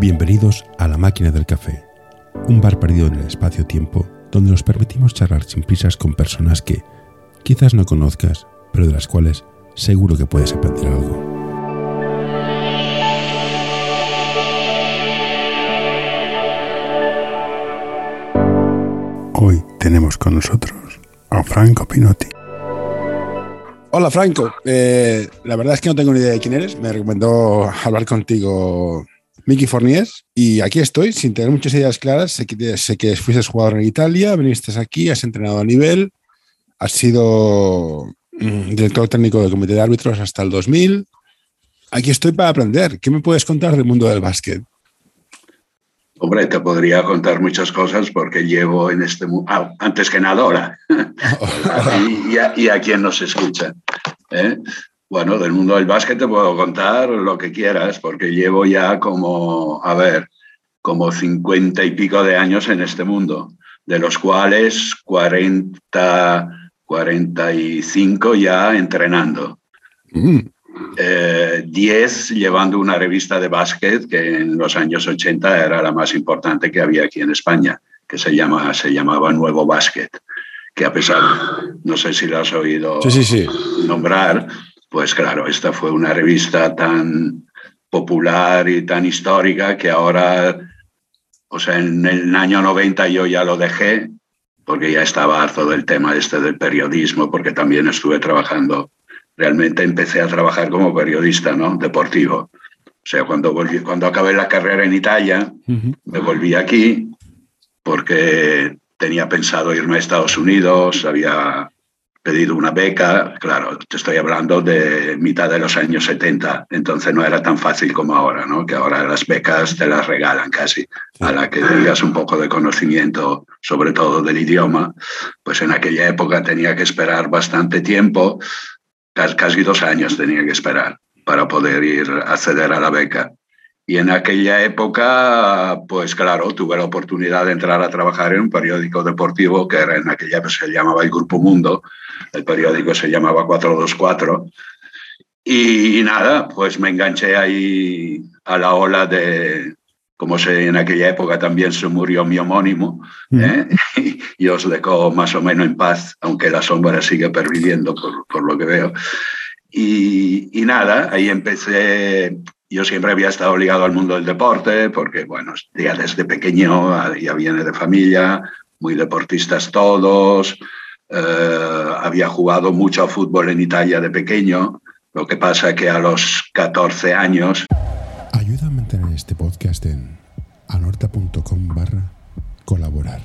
Bienvenidos a La Máquina del Café, un bar perdido en el espacio-tiempo donde nos permitimos charlar sin prisas con personas que quizás no conozcas, pero de las cuales seguro que puedes aprender algo. Hoy tenemos con nosotros a Franco Pinotti. Hola Franco, eh, la verdad es que no tengo ni idea de quién eres. Me recomendó hablar contigo Miki Fornies y aquí estoy sin tener muchas ideas claras. Sé que, sé que fuiste jugador en Italia, viniste aquí, has entrenado a nivel, has sido mm, director técnico del comité de árbitros hasta el 2000. Aquí estoy para aprender. ¿Qué me puedes contar del mundo del básquet? Hombre, te podría contar muchas cosas porque llevo en este mundo, ah, antes que nada ahora, y, a, y, a, quien nos escucha. ¿eh? Bueno, del mundo del básquet te puedo contar lo que quieras, porque llevo ya como, a ver, como cincuenta y pico de años en este mundo, de los cuales 40, 45 ya entrenando. Mm. Eh, 10 llevando una revista de básquet que en los años 80 era la más importante que había aquí en España, que se, llama, se llamaba Nuevo Básquet, que a pesar, no sé si lo has oído sí, sí, sí. nombrar, pues claro, esta fue una revista tan popular y tan histórica que ahora, o sea, en el año 90 yo ya lo dejé porque ya estaba harto del tema este del periodismo, porque también estuve trabajando, realmente empecé a trabajar como periodista, ¿no? Deportivo. O sea, cuando, volví, cuando acabé la carrera en Italia, uh -huh. me volví aquí porque tenía pensado irme a Estados Unidos, había pedido una beca, claro, te estoy hablando de mitad de los años 70, entonces no era tan fácil como ahora, ¿no? Que ahora las becas te las regalan casi, a la que tengas un poco de conocimiento, sobre todo del idioma, pues en aquella época tenía que esperar bastante tiempo, casi dos años tenía que esperar para poder ir a acceder a la beca. Y en aquella época, pues claro, tuve la oportunidad de entrar a trabajar en un periódico deportivo que era en aquella época se llamaba el Grupo Mundo, el periódico se llamaba 424. Y, y nada, pues me enganché ahí a la ola de, como se, en aquella época también se murió mi homónimo, ¿eh? y, y os dejó más o menos en paz, aunque la sombra sigue perviviendo por, por lo que veo. Y, y, nada, ahí empecé yo siempre había estado ligado al mundo del deporte, porque, bueno, ya desde pequeño ya viene de familia, muy deportistas todos. Eh, había jugado mucho fútbol en Italia de pequeño. Lo que pasa que a los 14 años. Ayuda a mantener este podcast en anorta.com barra colaborar.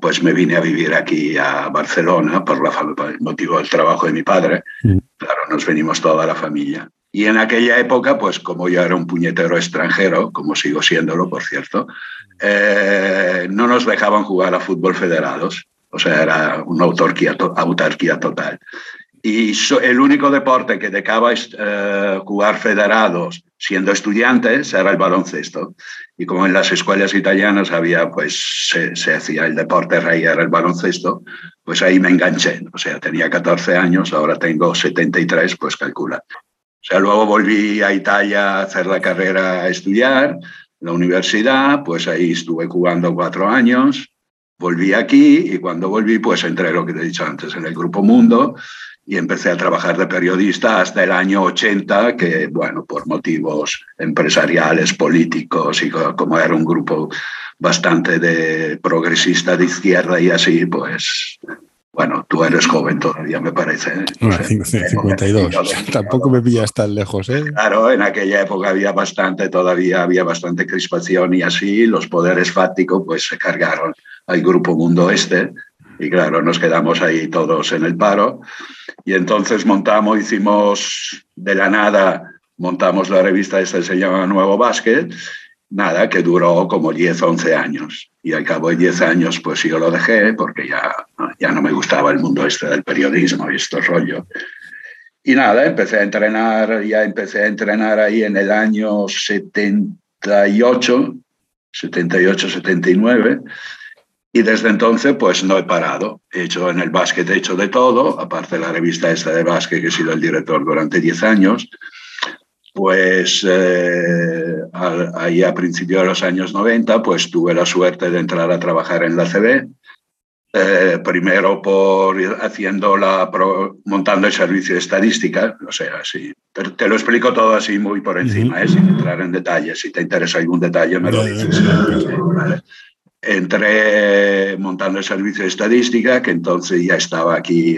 Pues me vine a vivir aquí a Barcelona por, la, por el motivo del trabajo de mi padre. Mm. Claro, nos venimos toda la familia. Y en aquella época, pues como yo era un puñetero extranjero, como sigo siéndolo, por cierto, eh, no nos dejaban jugar a fútbol federados. O sea, era una autarquía, autarquía total. Y so, el único deporte que dejaba eh, jugar federados siendo estudiantes era el baloncesto. Y como en las escuelas italianas había, pues se, se, hacía el deporte rey, era el baloncesto, pues ahí me enganché. O sea, tenía 14 años, ahora tengo 73, pues calcula. O sea, luego volví a Italia a hacer la carrera a estudiar, la universidad, pues ahí estuve jugando cuatro años, volví aquí y cuando volví, pues entré, lo que te he dicho antes, en el Grupo Mundo y empecé a trabajar de periodista hasta el año 80, que, bueno, por motivos empresariales, políticos y como era un grupo bastante de progresista de izquierda y así, pues bueno, tú eres joven todavía, me parece. ¿eh? No, sé, 52. Tampoco me pillas tan lejos, ¿eh? Claro, en aquella época había bastante, todavía había bastante crispación y así, los poderes fácticos pues se cargaron al Grupo Mundo Este y claro, nos quedamos ahí todos en el paro. Y entonces montamos, hicimos de la nada, montamos la revista esta que se llama Nuevo Básquet, nada, que duró como 10, 11 años. Y al cabo de 10 años, pues yo lo dejé porque ya, ya no me gustaba el mundo este del periodismo y este rollo. Y nada, empecé a entrenar, ya empecé a entrenar ahí en el año 78, 78, 79. Y desde entonces, pues no he parado. He hecho en el básquet, he hecho de todo, aparte de la revista esta de básquet, que he sido el director durante 10 años pues eh, ahí a principios de los años 90, pues tuve la suerte de entrar a trabajar en la CB. Eh, primero por haciendo la montando el servicio de estadística, o sea, sí, te, lo explico todo así muy por encima, sin entrar en detalles. Si te interesa algún detalle, me lo dices. Entré montando el servicio de estadística, que entonces ya estaba aquí,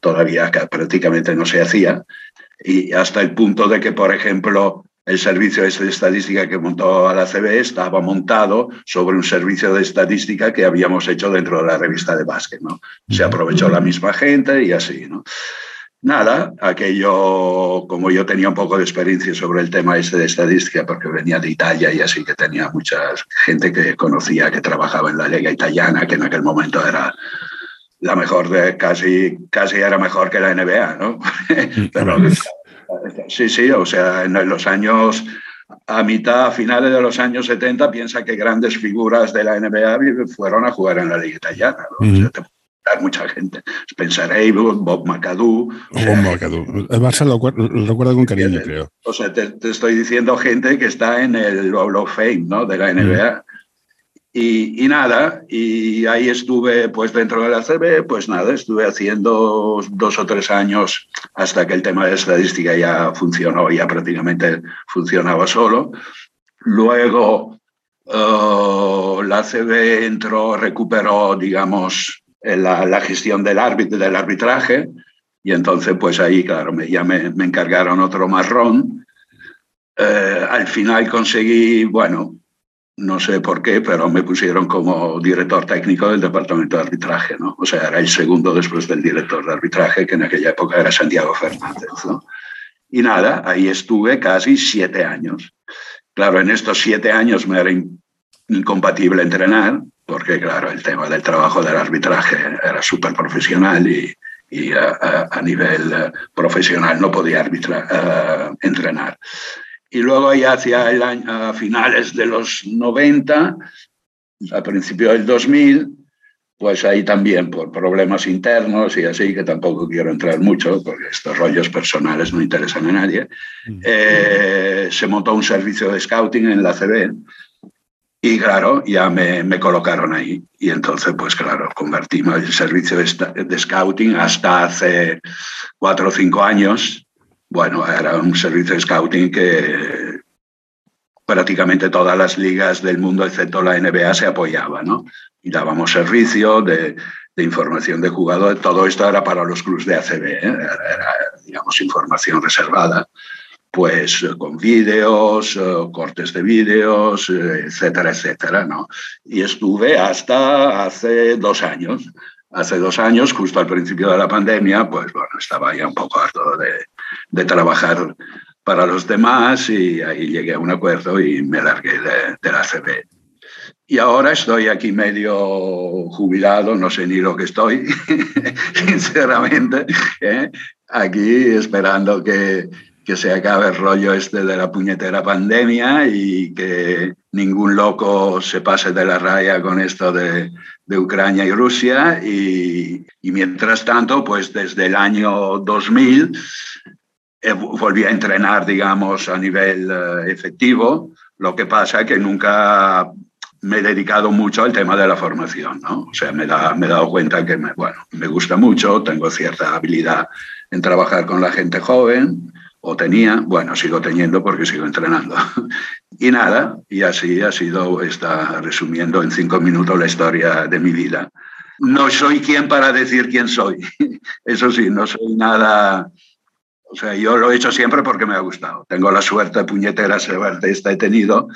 todavía prácticamente no se hacía, y hasta el punto de que, por ejemplo, el servicio de estadística que montó a la CB estaba montado sobre un servicio de estadística que habíamos hecho dentro de la revista de básquet. ¿no? Se aprovechó la misma gente y así. ¿no? Nada, aquello, como yo tenía un poco de experiencia sobre el tema este de estadística, porque venía de Italia y así que tenía mucha gente que conocía, que trabajaba en la Liga Italiana, que en aquel momento era la mejor de casi, casi era mejor que la NBA, ¿no? Pero, sí, sí, o sea, en los años, a mitad, a finales de los años 70, piensa que grandes figuras de la NBA fueron a jugar en la Liga Italiana. ¿no? mucha gente. Spencer Abel, Bob McAdoo. Bob McAdoo. El Barça lo, recuerdo con cariño, creo. O sea, te, estoy diciendo gente que está en el Hall of Fame ¿no? de la NBA. Y, y, nada, y ahí estuve pues dentro de la CB, pues nada, estuve haciendo dos o tres años hasta que el tema de estadística ya funcionó, ya prácticamente funcionaba solo. Luego uh, la CB entró, recuperó, digamos, la, la gestión del, árbitro, del arbitraje y entonces pues ahí, claro, me, ya me, me encargaron otro marrón. Eh, al final conseguí, bueno, no sé por qué, pero me pusieron como director técnico del departamento de arbitraje, ¿no? O sea, era el segundo después del director de arbitraje, que en aquella época era Santiago Fernández, ¿no? Y nada, ahí estuve casi siete años. Claro, en estos siete años me era incompatible entrenar, porque claro, el tema del trabajo del arbitraje era súper profesional y, a, nivel eh, profesional no podía arbitrar, uh, entrenar. Y luego ya hacia el año, a finales de los 90, a principios del 2000, pues ahí también por problemas internos y así, que tampoco quiero entrar mucho, porque estos rollos personales no interesan a nadie, mm. eh, se montó un servicio de scouting en la CB y claro, ya me, me, colocaron ahí. Y entonces, pues claro, convertimos el servicio de, de, scouting hasta hace cuatro o cinco años. Bueno, era un servicio de scouting que prácticamente todas las ligas del mundo, excepto la NBA, se apoyaban, ¿no? Y dábamos servicio de, información de jugadores. Todo esto era para los clubes de ACB, ¿eh? era, digamos, información reservada pues con vídeos, eh, cortes de vídeos, eh, etcétera, etcétera, ¿no? Y estuve hasta hace dos años. Hace dos años, justo al principio de la pandemia, pues bueno, estaba ya un poco harto de, de trabajar para los demás y ahí llegué a un acuerdo y me largué de, la CB. Y ahora estoy aquí medio jubilado, no sé ni lo que estoy, sinceramente, ¿eh? aquí esperando que, que se acabe el rollo este de la puñetera pandemia y que ningún loco se pase de la raya con esto de, de Ucrania y Rusia. Y, y, mientras tanto, pues desde el año 2000 eh, volví a entrenar, digamos, a nivel eh, efectivo. Lo que pasa es que nunca me he dedicado mucho al tema de la formación, ¿no? O sea, me, da, me he dado cuenta que, me, bueno, me gusta mucho, tengo cierta habilidad en trabajar con la gente joven, o tenía, bueno, sigo teniendo porque sigo entrenando. y nada, y así ha sido, está resumiendo en cinco minutos la historia de mi vida. No soy quien para decir quién soy. Eso sí, no soy nada... O sea, yo lo he hecho siempre porque me ha gustado. Tengo la suerte puñetera, suerte esta he tenido,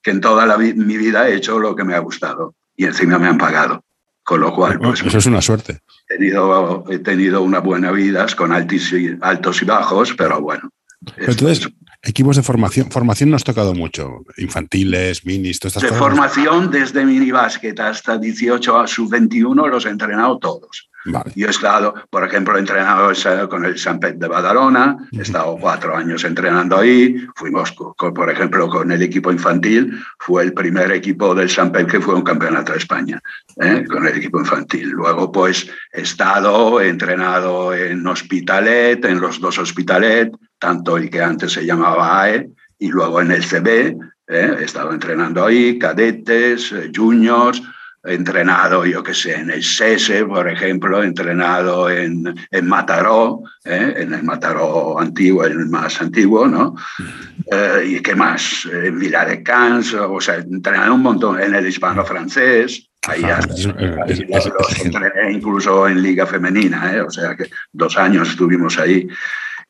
que en toda la, mi vida he hecho lo que me ha gustado y encima me han pagado. Con lo cual, pues, eso es una suerte. He tenido, he tenido una buena vida con altos y, altos y bajos, pero bueno. Entonces, equipos de formación, formación nos ha tocado mucho, infantiles, minis, todas estas de cosas. formación desde minibásquet hasta 18 a sub-21 los he entrenado todos. Vale. Yo he estado, por ejemplo, he entrenado con el Sampet de Badalona, he estado cuatro años entrenando ahí, fuimos, con, por ejemplo, con el equipo infantil, fue el primer equipo del Sampet que fue un campeonato de España, ¿eh? con el equipo infantil. Luego, pues, he estado, he entrenado en Hospitalet, en los dos Hospitalet, tanto el que antes se llamaba AE y luego en el CB, ¿eh? he estado entrenando ahí, cadetes, eh, juniors, entrenado, yo qué sé, en el SESE, por ejemplo, entrenado en, en Mataró, ¿eh? en el Mataró antiguo, el más antiguo, ¿no? ¿Y qué más? En Villa de Cans, o sea, entrenado un montón en el hispano-francés. Ahí ah, entrené incluso en liga femenina, o sea que dos años estuvimos ahí.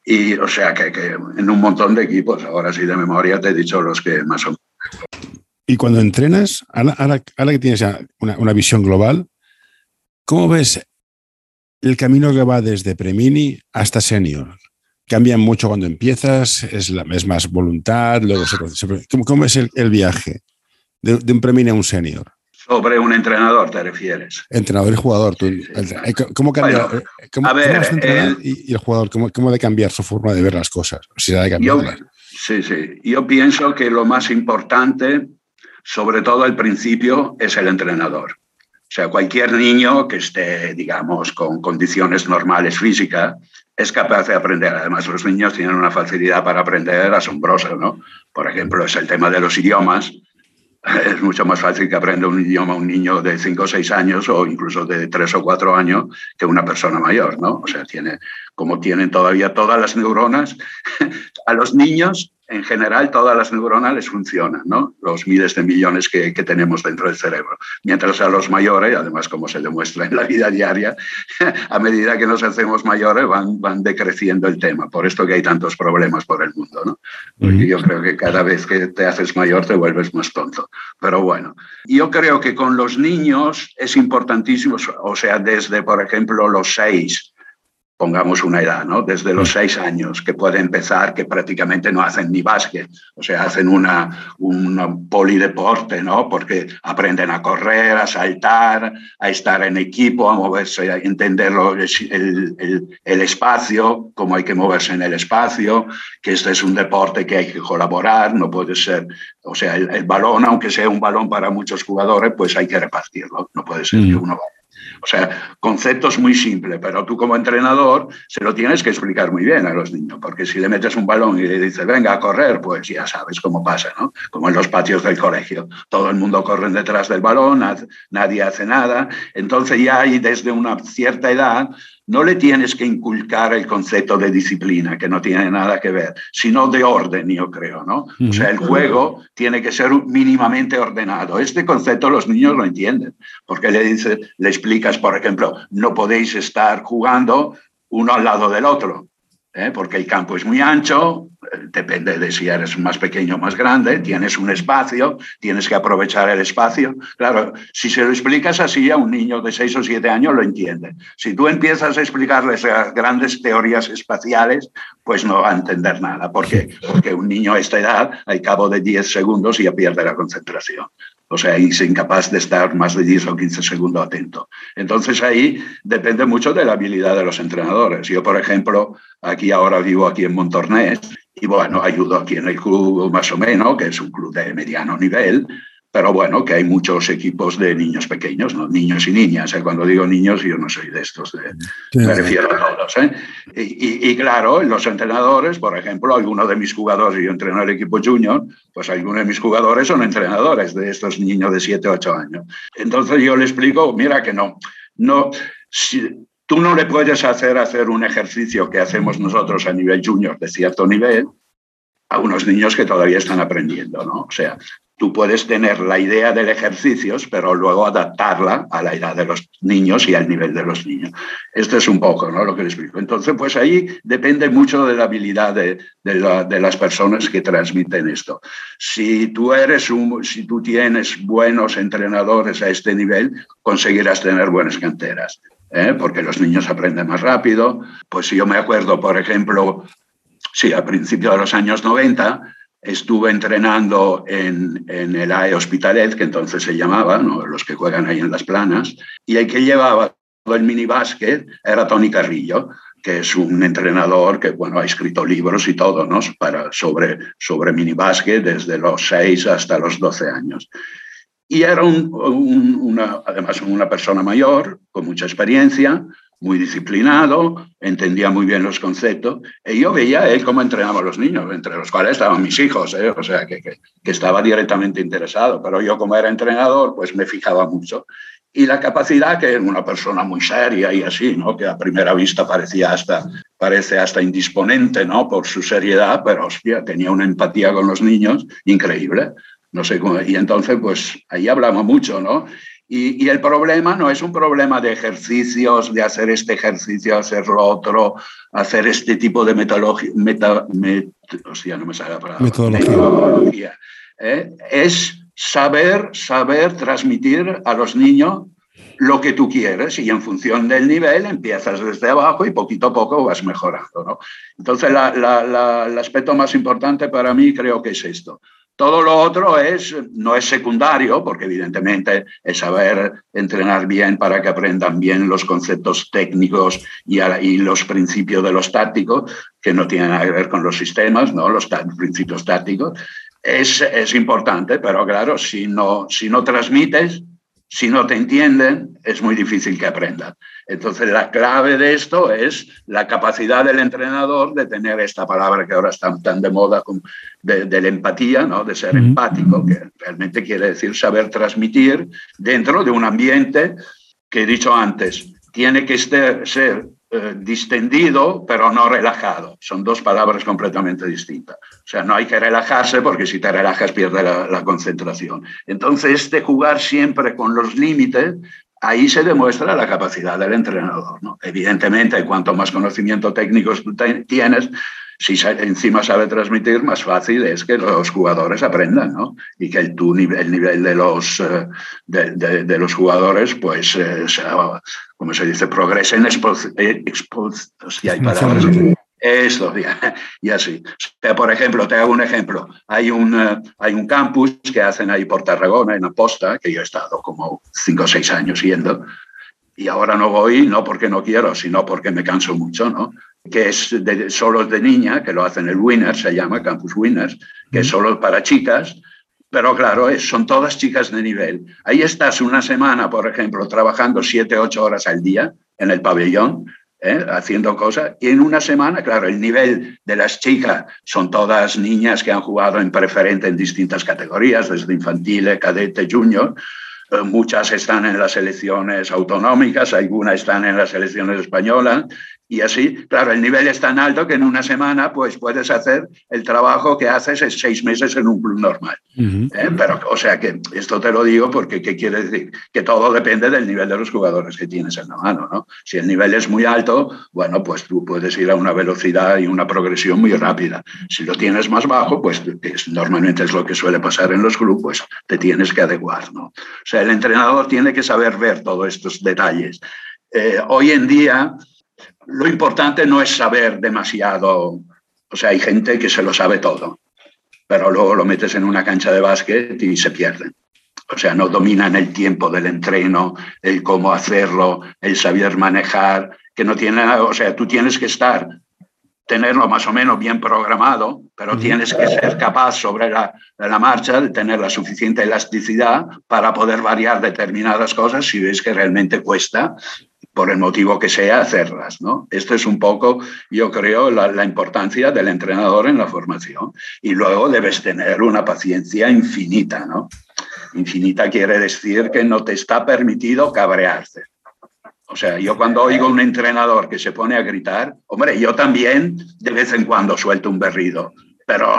Y o sea que, en un montón de equipos, ahora sí de memoria te he dicho los que más o menos. Y cuando entrenas, ahora, que tienes una, una, visión global, ¿cómo ves el camino que va desde premini hasta senior? ¿Cambia mucho cuando empiezas? ¿Es, la, es más voluntad? Luego ¿cómo, ¿Cómo, es el, viaje de, de un premini a un senior? Sobre un entrenador, ¿te refieres? Entrenador y jugador. ¿Cómo cambia? a ver, y, el jugador, ¿cómo, ¿cómo de cambiar su forma de ver las cosas? Si de yo, sí, sí. Yo pienso que lo más importante, sobre todo al principio, es el entrenador. O sea, cualquier niño que esté, digamos, con condiciones normales físicas, es capaz de aprender. Además, los niños tienen una facilidad para aprender asombrosa, ¿no? Por ejemplo, es el tema de los idiomas es mucho más fácil que aprenda un idioma un niño de 5 o 6 años o incluso de 3 o 4 años que una persona mayor, ¿no? O sea, tiene, como tienen todavía todas las neuronas, a los niños en general todas las neuronas les funcionan, ¿no? Los miles de millones que, tenemos dentro del cerebro. Mientras a los mayores, además como se demuestra en la vida diaria, a medida que nos hacemos mayores van, van decreciendo el tema. Por esto que hay tantos problemas por el mundo, ¿no? Porque yo creo que cada vez que te haces mayor te vuelves más tonto. Pero bueno, yo creo que con los niños es importantísimo, o sea, desde, por ejemplo, los seis pongamos una edad, ¿no? Desde los mm. seis años, que puede empezar, que prácticamente no hacen ni básquet, o sea, hacen una, un polideporte, ¿no? Porque aprenden a correr, a saltar, a estar en equipo, a moverse, a entender el, el, el, espacio, cómo hay que moverse en el espacio, que este es un deporte que hay que colaborar, no puede ser, o sea, el, balón, aunque sea un balón para muchos jugadores, pues hay que repartirlo, no puede ser que mm. uno vaya o sea, conceptos muy simples, pero tú como entrenador se lo tienes que explicar muy bien a los niños, porque si le metes un balón y le dices, venga a correr, pues ya sabes cómo pasa, ¿no? Como en los patios del colegio. Todo el mundo corre detrás del balón, nadie hace nada. Entonces ya hay desde una cierta edad no le tienes que inculcar el concepto de disciplina, que no tiene nada que ver, sino de orden, yo creo, ¿no? O sea, el juego tiene que ser mínimamente ordenado. Este concepto los niños lo entienden, porque le, dice, le explicas, por ejemplo, no podéis estar jugando uno al lado del otro. ¿Eh? porque el campo es muy ancho, depende de si eres más pequeño o más grande, tienes un espacio, tienes que aprovechar el espacio. Claro, si se lo explicas así a un niño de 6 o 7 años lo entiende. Si tú empiezas a explicarles las grandes teorías espaciales, pues no va a entender nada. ¿Por qué? Porque un niño a esta edad, al cabo de 10 segundos, ya pierde la concentración. O sea, es incapaz de estar más de 10 o 15 segundos atento. Entonces ahí depende mucho de la habilidad de los entrenadores. Yo, por ejemplo, aquí ahora vivo aquí en Montornés y bueno, ayudo aquí en el club más o menos, que es un club de mediano nivel, pero bueno, que hay muchos equipos de niños pequeños, ¿no? niños y niñas. ¿eh? Cuando digo niños, yo no soy de estos, me refiero a todos. ¿eh? Y, y, claro, los entrenadores, por ejemplo, algunos de mis jugadores, yo entreno el equipo junior, pues algunos de mis jugadores son entrenadores de estos niños de 7, 8 años. Entonces yo le explico, mira que no, no si, tú no le puedes hacer hacer un ejercicio que hacemos nosotros a nivel junior de cierto nivel a unos niños que todavía están aprendiendo, ¿no? O sea, tú puedes tener la idea del ejercicio, pero luego adaptarla a la edad de los niños y al nivel de los niños. Esto es un poco ¿no? lo que les explico. Entonces, pues ahí depende mucho de la habilidad de, las personas que transmiten esto. Si tú, eres un, si tú tienes buenos entrenadores a este nivel, conseguirás tener buenas canteras. ¿eh? porque los niños aprenden más rápido. Pues si yo me acuerdo, por ejemplo, sí, a principios de los años 90, estuve entrenando en, el AE Hospitalet, que entonces se llamaba, los que juegan ahí en las planas, y el que llevaba el minibásquet era Tony Carrillo, que es un entrenador que bueno, ha escrito libros y todo ¿no? Para, sobre, sobre minibásquet desde los 6 hasta los 12 años. Y era una, además una persona mayor, con mucha experiencia, muy disciplinado, entendía muy bien los conceptos, y yo veía él cómo entrenaba a los niños, entre los cuales estaban mis hijos, ¿eh? o sea, que, que, que, estaba directamente interesado, pero yo como era entrenador, pues me fijaba mucho. Y la capacidad, que era una persona muy seria y así, ¿no? que a primera vista parecía hasta, parece hasta indisponente ¿no? por su seriedad, pero hostia, tenía una empatía con los niños increíble. No sé cómo, y entonces, pues ahí hablamos mucho, ¿no? Y, y, el problema no es un problema de ejercicios, de hacer este ejercicio, hacer lo otro, hacer este tipo de metodología. Meta, met, hostia, no me sale la palabra. Metodología. metodología ¿eh? Es saber, saber transmitir a los niños lo que tú quieres y en función del nivel empiezas desde abajo y poquito a poco vas mejorando. ¿no? Entonces, la, la, la, el aspecto más importante para mí creo que es esto. Todo lo otro es, no es secundario, porque evidentemente es saber entrenar bien para que aprendan bien los conceptos técnicos y, los principios de los tácticos, que no tienen nada que ver con los sistemas, ¿no? los principios tácticos. Es, es importante, pero claro, si no, si no transmites, si no te entienden, es muy difícil que aprendan. Entonces, la clave de esto es la capacidad del entrenador de tener esta palabra que ahora está tan de moda, de, de la empatía, ¿no? de ser empático, que realmente quiere decir saber transmitir dentro de un ambiente que he dicho antes, tiene que ser, ser eh, distendido, pero no relajado. Son dos palabras completamente distintas. O sea, no hay que relajarse porque si te relajas pierdes la, concentración. Entonces, este jugar siempre con los límites, ahí se demuestra la capacidad del entrenador. ¿no? Evidentemente, cuanto más conocimiento técnico tienes, si encima sabe transmitir, más fácil es que los jugadores aprendan, ¿no? Y que el, tu, el nivel de los, de, de, de los jugadores, pues, eh, sea, como se dice, progresen expo, si hay palabras. Esto, y así. O sea, por ejemplo, te hago un ejemplo. Hay un, hay un campus que hacen ahí por Tarragona, en Aposta, que yo he estado como cinco o seis años yendo, y ahora no voy, no porque no quiero, sino porque me canso mucho, ¿no? Que es de, solo de niña, que lo hacen el Winners, se llama Campus Winners, que es solo para chicas, pero claro, son todas chicas de nivel. Ahí estás una semana, por ejemplo, trabajando siete, ocho horas al día en el pabellón, ¿eh? haciendo cosas. Y en una semana, claro, el nivel de las chicas son todas niñas que han jugado en preferente en distintas categorías, desde infantil, cadete, junior. Eh, muchas están en las selecciones autonómicas, algunas están en las selecciones españolas. Y así, claro, el nivel es tan alto que en una semana pues puedes hacer el trabajo que haces en seis meses en un club normal. Uh -huh. ¿Eh? Pero, o sea que esto te lo digo porque ¿qué quiere decir? Que todo depende del nivel de los jugadores que tienes en la mano, ¿no? Si el nivel es muy alto, bueno, pues tú puedes ir a una velocidad y una progresión muy rápida. Si lo tienes más bajo, pues que es, normalmente es lo que suele pasar en los clubes, pues te tienes que adecuar, ¿no? O sea, el entrenador tiene que saber ver todos estos detalles. Eh, hoy en día lo importante no es saber demasiado, o sea, hay gente que se lo sabe todo, pero luego lo metes en una cancha de básquet y se pierden. O sea, no dominan el tiempo del entreno, el cómo hacerlo, el saber manejar, que no tiene nada, o sea, tú tienes que estar, tenerlo más o menos bien programado, pero tienes que ser capaz sobre la, la, marcha de tener la suficiente elasticidad para poder variar determinadas cosas si ves que realmente cuesta por el motivo que sea, hacerlas. ¿no? Esto es un poco, yo creo, la, importancia del entrenador en la formación. Y luego debes tener una paciencia infinita. ¿no? Infinita quiere decir que no te está permitido cabrearte. O sea, yo cuando oigo un entrenador que se pone a gritar, hombre, yo también de vez en cuando suelto un berrido, pero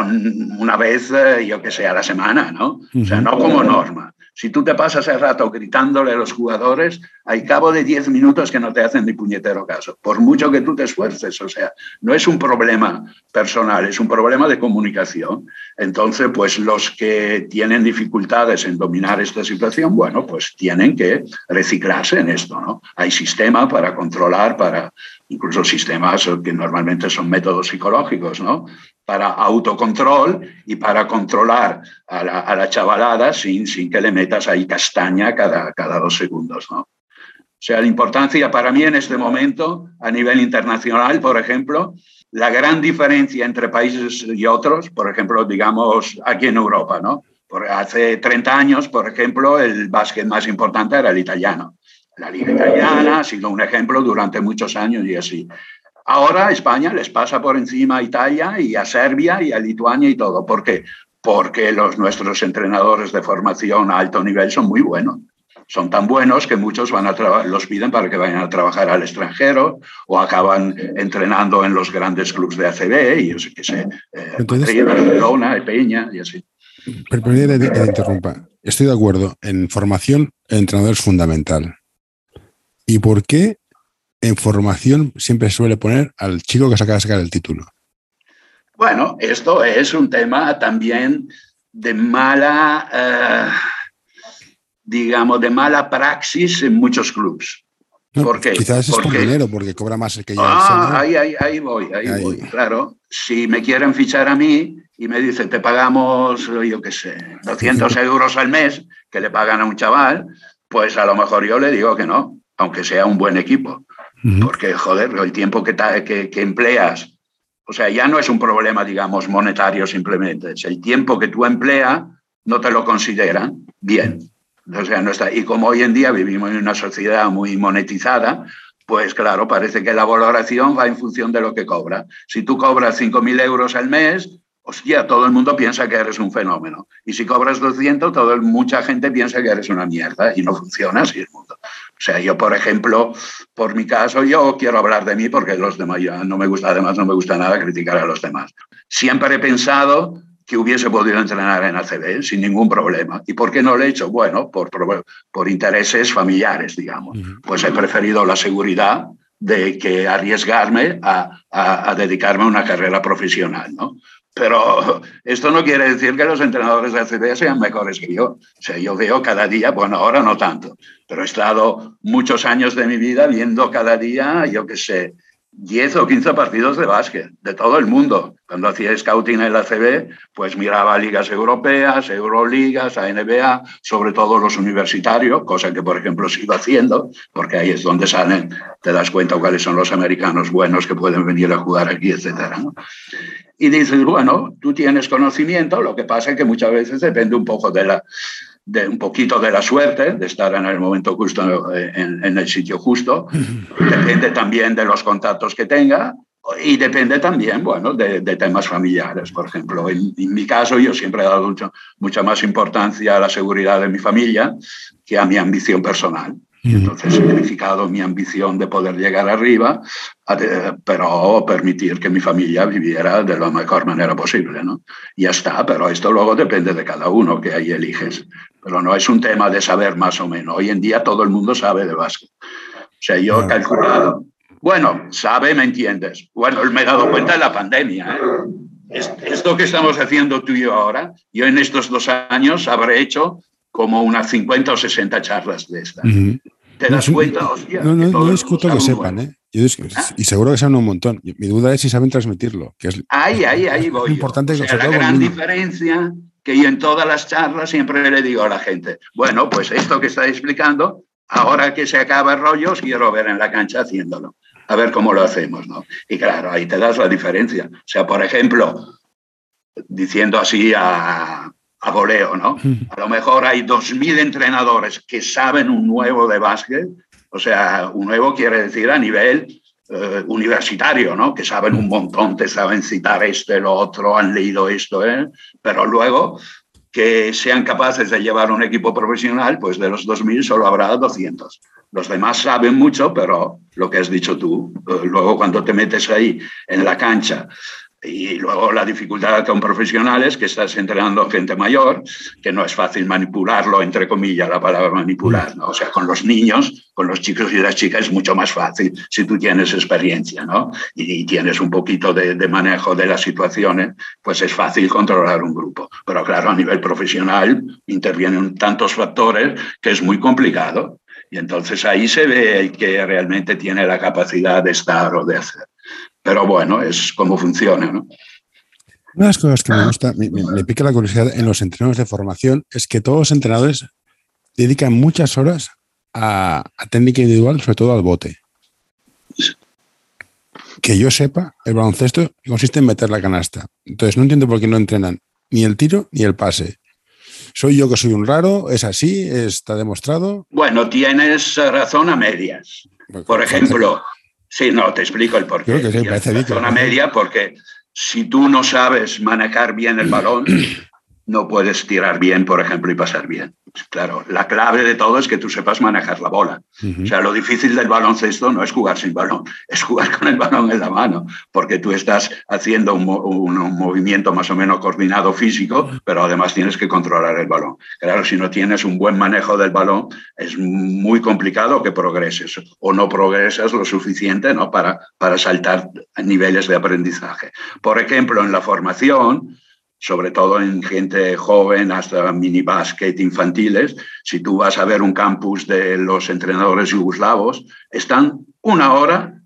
una vez, eh, yo que sé, a la semana, ¿no? O sea, no como norma. Si tú te pasas el rato gritándole a los jugadores, al cabo de 10 minutos que no te hacen ni puñetero caso, por mucho que tú te esfuerces. O sea, no es un problema personal, es un problema de comunicación. Entonces, pues los que tienen dificultades en dominar esta situación, bueno, pues tienen que reciclarse en esto, ¿no? Hay sistemas para controlar, para incluso sistemas que normalmente son métodos psicológicos, ¿no? Para autocontrol y para controlar a la, a la chavalada sin, sin que le metas ahí castaña cada, cada dos segundos, ¿no? O sea, la importancia para mí en este momento, a nivel internacional, por ejemplo, la gran diferencia entre países y otros, por ejemplo, digamos aquí en Europa, ¿no? Por hace 30 años, por ejemplo, el básquet más importante era el italiano. La liga italiana ha sido un ejemplo durante muchos años y así. Ahora España les pasa por encima a Italia y a Serbia y a Lituania y todo. ¿Por qué? Porque los, nuestros entrenadores de formación a alto nivel son muy buenos. Son tan buenos que muchos van a los piden para que vayan a trabajar al extranjero o acaban entrenando en los grandes clubes de ACB y yo sé qué sé, eh, Entonces, Barcelona, Peña y así. Que interrumpa. Estoy de acuerdo. En formación, el entrenador es fundamental. ¿Y por qué en formación siempre suele poner al chico que se acaba de sacar el título. Bueno, esto es un tema también de mala, eh, digamos, de mala praxis en muchos clubes. Quizás es por dinero, porque cobra más el que ya Ah, ahí, ahí, ahí, voy, ahí, voy, claro. Si me quieren fichar a mí y me dicen, te pagamos, yo qué sé, 200 euros al mes, que le pagan a un chaval, pues a lo mejor yo le digo que no, aunque sea un buen equipo. Porque, joder, el tiempo que, que, empleas, o sea, ya no es un problema, digamos, monetario simplemente, es el tiempo que tú empleas, no te lo consideran bien. O sea, no está. Y como hoy en día vivimos en una sociedad muy monetizada, pues claro, parece que la valoración va en función de lo que cobra. Si tú cobras 5.000 euros al mes, hostia, todo el mundo piensa que eres un fenómeno. Y si cobras 200, todo, mucha gente piensa que eres una mierda y no funciona así el mundo. O sea, yo, por ejemplo, por mi caso, yo quiero hablar de mí porque los demás ya no me gusta, además no me gusta nada criticar a los demás. Siempre he pensado que hubiese podido entrenar en ACB sin ningún problema. ¿Y por qué no lo he hecho? Bueno, por, por, intereses familiares, digamos. Pues he preferido la seguridad de que arriesgarme a, a, a dedicarme a una carrera profesional, ¿no? Pero esto no quiere decir que los entrenadores de ACB sean mejores que yo. O sea, yo veo cada día, bueno, ahora no tanto, pero he estado muchos años de mi vida viendo cada día, yo qué sé, 10 o 15 partidos de básquet de todo el mundo. Cuando hacía scouting en la ACB, pues miraba ligas europeas, Euroligas, NBA, sobre todo los universitarios, cosa que, por ejemplo, sigo haciendo, porque ahí es donde salen, te das cuenta cuáles son los americanos buenos que pueden venir a jugar aquí, etc. Y dices, bueno, tú tienes conocimiento, lo que pasa es que muchas veces depende un poco de la, de un poquito de la suerte, de estar en el momento justo, en, en, el sitio justo. Depende también de los contactos que tenga y depende también, bueno, de, de temas familiares. Por ejemplo, en, en, mi caso yo siempre he dado mucho, mucha más importancia a la seguridad de mi familia que a mi ambición personal. Y entonces he sacrificado mi ambición de poder llegar arriba, pero permitir que mi familia viviera de la mejor manera posible. ¿no? Ya está, pero esto luego depende de cada uno que ahí eliges. Pero no es un tema de saber más o menos. Hoy en día todo el mundo sabe de básquet. O sea, yo he calculado. Bueno, sabe, ¿me entiendes? Bueno, me he dado cuenta de la pandemia. ¿eh? Esto que estamos haciendo tú y yo ahora, yo en estos dos años habré hecho como unas 50 o 60 charlas de estas. ¿Te das cuenta? Hostia, no, no, no discuto que sepan, ¿eh? ¿Ah? Y seguro que saben un montón. Mi duda es si saben transmitirlo. Que es ahí, ahí, ahí voy. Importante o sea, la gran diferencia que yo en todas las charlas siempre le digo a la gente, bueno, pues esto que está explicando, ahora que se acaba el rollo, os quiero ver en la cancha haciéndolo. A ver cómo lo hacemos, ¿no? Y claro, ahí te das la diferencia. O sea, por ejemplo, diciendo así a, a voleo, ¿no? A lo mejor hay 2.000 entrenadores que saben un nuevo de básquet, o sea, un nuevo quiere decir a nivel eh, universitario, ¿no? Que saben un montón, te saben citar este, lo otro, han leído esto, ¿eh? Pero luego que sean capaces de llevar un equipo profesional, pues de los 2.000 solo habrá 200. Los demás saben mucho, pero lo que has dicho tú, eh, luego cuando te metes ahí en la cancha y luego la dificultad con profesionales, que estás entrenando gente mayor, que no es fácil manipularlo, entre comillas, la palabra manipular, ¿no? O sea, con los niños, con los chicos y las chicas es mucho más fácil si tú tienes experiencia, ¿no? Y, tienes un poquito de, de, manejo de las situaciones, pues es fácil controlar un grupo. Pero claro, a nivel profesional intervienen tantos factores que es muy complicado. Y entonces ahí se ve el que realmente tiene la capacidad de estar o de hacer. Pero bueno, es como funciona, ¿no? Una de las cosas que me gusta, me, pica la curiosidad en los entrenadores de formación es que todos los entrenadores dedican muchas horas a, técnica individual, sobre todo al bote. Que yo sepa, el baloncesto consiste en meter la canasta. Entonces no entiendo por qué no entrenan ni el tiro ni el pase. ¿Soy yo que soy un raro? ¿Es así? ¿Está demostrado? Bueno, tienes razón a medias. Por ejemplo, sí, no, te explico el porqué. Creo que sí, parece razón a media porque si tú no sabes manejar bien el balón, no puedes tirar bien, por ejemplo, y pasar bien. Claro, la clave de todo es que tú sepas manejar la bola. O sea, lo difícil del baloncesto no es jugar sin balón, es jugar con el balón en la mano, porque tú estás haciendo un, movimiento más o menos coordinado físico, pero además tienes que controlar el balón. Claro, si no tienes un buen manejo del balón, es muy complicado que progreses o no progresas lo suficiente ¿no? Para, para saltar niveles de aprendizaje. Por ejemplo, en la formación, sobre todo en gente joven hasta mini básquet infantiles, si tú vas a ver un campus de los entrenadores yugoslavos, están una hora,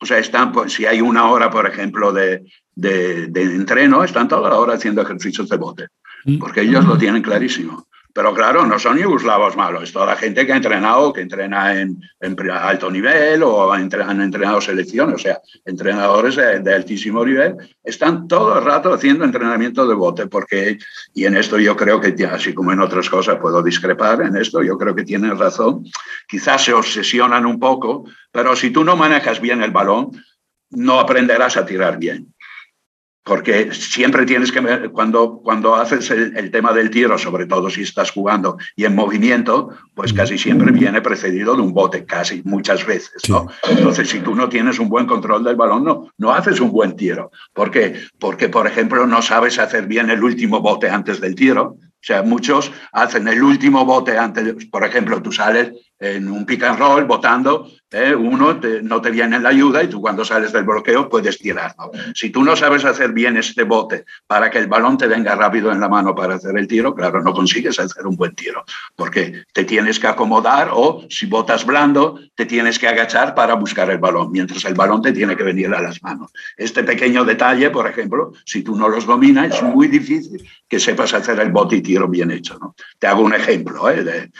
o sea, están, pues, si hay una hora, por ejemplo, de, de, de entreno, están toda la hora haciendo ejercicios de bote, mm. porque ellos lo tienen clarísimo. Pero claro, no son yugoslavos malos, es toda gente que ha entrenado, que entrena en, alto nivel o han entrenado selección, o sea, entrenadores de, altísimo nivel, están todo el rato haciendo entrenamiento de bote, porque, y en esto yo creo que, así como en otras cosas puedo discrepar, en esto yo creo que tienen razón, quizás se obsesionan un poco, pero si tú no manejas bien el balón, no aprenderás a tirar bien porque siempre tienes que cuando, cuando haces el, tema del tiro, sobre todo si estás jugando y en movimiento, pues casi siempre viene precedido de un bote, casi muchas veces. ¿no? Entonces, si tú no tienes un buen control del balón, no, no haces un buen tiro. ¿Por qué? Porque, por ejemplo, no sabes hacer bien el último bote antes del tiro. O sea, muchos hacen el último bote antes, por ejemplo, tú sales en un pick and roll votando, ¿eh? uno no te viene en la ayuda y tú cuando sales del bloqueo puedes tirar. Si tú no sabes hacer bien este bote para que el balón te venga rápido en la mano para hacer el tiro, claro, no consigues hacer un buen tiro, porque te tienes que acomodar o si botas blando, te tienes que agachar para buscar el balón, mientras el balón te tiene que venir a las manos. Este pequeño detalle, por ejemplo, si tú no los dominas, es muy difícil que sepas hacer el bote y tiro bien hecho. ¿no? Te hago un ejemplo. ¿eh? De,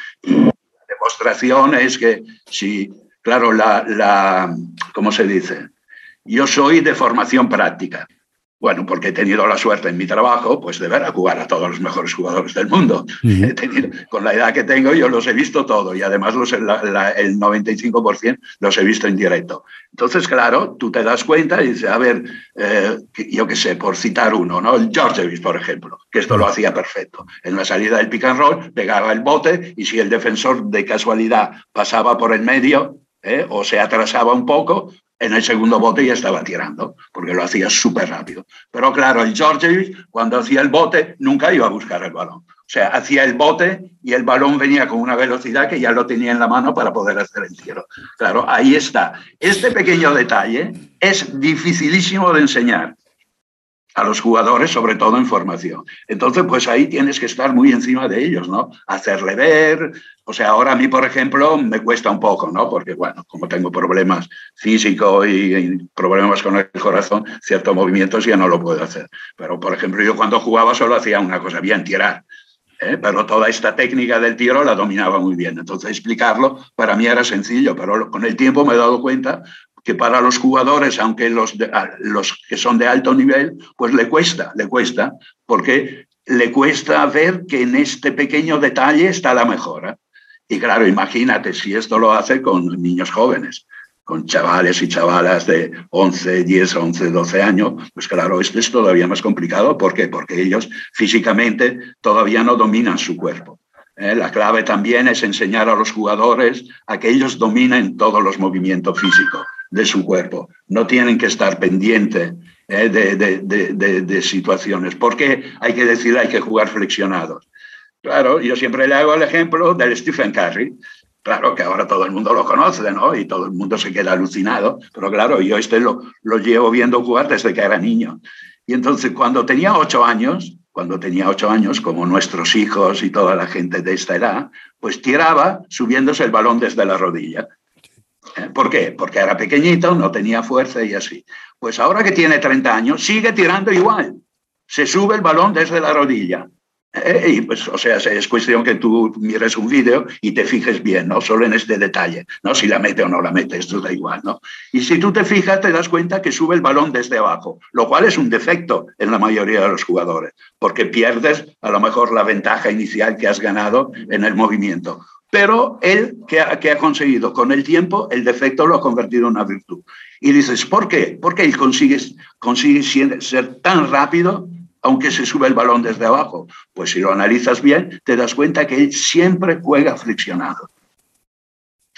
demostración es que si, claro, la, la, ¿cómo se dice? Yo soy de formación práctica. Bueno, porque he tenido la suerte en mi trabajo, pues de ver a jugar a todos los mejores jugadores del mundo. con la edad que tengo, yo los he visto todo y además los, el 95% los he visto en directo. Entonces, claro, tú te das cuenta y dices, a ver, eh, yo qué sé, por citar uno, ¿no? El Georgievich, por ejemplo, que esto lo hacía perfecto. En la salida del pick and roll, pegaba el bote y si el defensor de casualidad pasaba por el medio, ¿eh? o se atrasaba un poco, en el segundo bote ya estaba tirando, porque lo hacía súper rápido. Pero claro, el George cuando hacía el bote, nunca iba a buscar el balón. O sea, hacía el bote y el balón venía con una velocidad que ya lo tenía en la mano para poder hacer el tiro. Claro, ahí está. Este pequeño detalle es dificilísimo de enseñar a los jugadores, sobre todo en formación. Entonces, pues ahí tienes que estar muy encima de ellos, ¿no? Hacerle ver. O sea, ahora a mí, por ejemplo, me cuesta un poco, ¿no? Porque, bueno, como tengo problemas físicos y, problemas con el corazón, ciertos movimientos ya no lo puedo hacer. Pero, por ejemplo, yo cuando jugaba solo hacía una cosa, bien, tirar. ¿eh? Pero toda esta técnica del tiro la dominaba muy bien. Entonces, explicarlo para mí era sencillo, pero con el tiempo me he dado cuenta que para los jugadores, aunque los, que son de alto nivel, pues le cuesta, le cuesta, porque le cuesta ver que en este pequeño detalle está la mejora. Y claro, imagínate si esto lo hace con niños jóvenes, con chavales y chavalas de 11, 10, 11, 12 años, pues claro, esto es todavía más complicado. ¿Por qué? Porque ellos físicamente todavía no dominan su cuerpo. ¿eh? La clave también es enseñar a los jugadores a que ellos dominen todos los movimientos físicos de su cuerpo. No tienen que estar pendientes eh, de, de, situaciones. porque hay que decir hay que jugar flexionados? Claro, yo siempre le hago el ejemplo del Stephen Curry. Claro que ahora todo el mundo lo conoce, ¿no? Y todo el mundo se queda alucinado. Pero claro, yo este lo, lo llevo viendo jugar desde que era niño. Y entonces, cuando tenía ocho años, cuando tenía ocho años, como nuestros hijos y toda la gente de esta edad, pues tiraba subiéndose el balón desde la rodilla. ¿Por qué? Porque era pequeñito, no tenía fuerza y así. Pues ahora que tiene 30 años, sigue tirando igual. Se sube el balón desde la rodilla. Eh, y pues, o sea, es cuestión que tú mires un vídeo y te fijes bien, no solo en este detalle, no si la mete o no la mete, esto da igual, ¿no? Y si tú te fijas, te das cuenta que sube el balón desde abajo, lo cual es un defecto en la mayoría de los jugadores, porque pierdes a lo mejor la ventaja inicial que has ganado en el movimiento. Pero él, que ha, conseguido con el tiempo, el defecto lo ha convertido en una virtud. Y dices, ¿por qué? Porque él consigue, consigue ser tan rápido aunque se sube el balón desde abajo. Pues si lo analizas bien, te das cuenta que él siempre juega flexionado.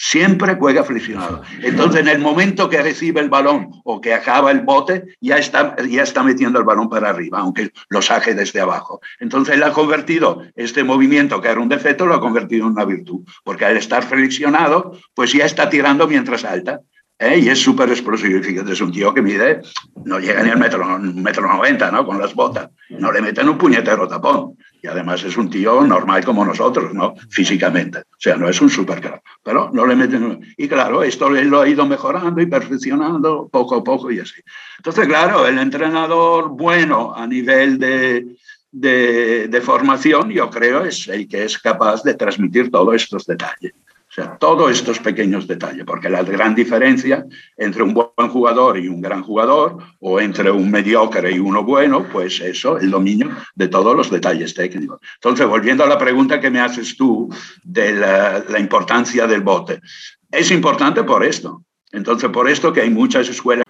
Siempre juega flexionado. Entonces, en el momento que recibe el balón o que acaba el bote, ya está, ya está metiendo el balón para arriba, aunque lo saque desde abajo. Entonces, él ha convertido este movimiento, que era un defecto, lo ha convertido en una virtud. Porque al estar flexionado, pues ya está tirando mientras salta. ¿Eh? y es súper explosivo. Fíjate, es un tío que mide, no llega ni al metro, metro noventa, ¿no? Con las botas. No le meten un puñetero tapón. Y además es un tío normal como nosotros, ¿no? Físicamente. O sea, no es un super pero no le meten. Y claro, esto lo ha ido mejorando y perfeccionando poco a poco y así. Entonces, claro, el entrenador bueno a nivel de, de, de formación, yo creo, es el que es capaz de transmitir todos estos detalles. O sea, todos estos pequeños detalles, porque la gran diferencia entre un buen jugador y un gran jugador, o entre un mediocre y uno bueno, pues eso, el dominio de todos los detalles técnicos. Entonces, volviendo a la pregunta que me haces tú de la, la importancia del bote, es importante por esto. Entonces, por esto que hay muchas escuelas.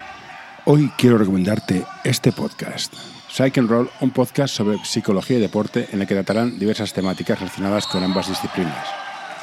Hoy quiero recomendarte este podcast. Psych and Roll, un podcast sobre psicología y deporte en el que tratarán diversas temáticas relacionadas con ambas disciplinas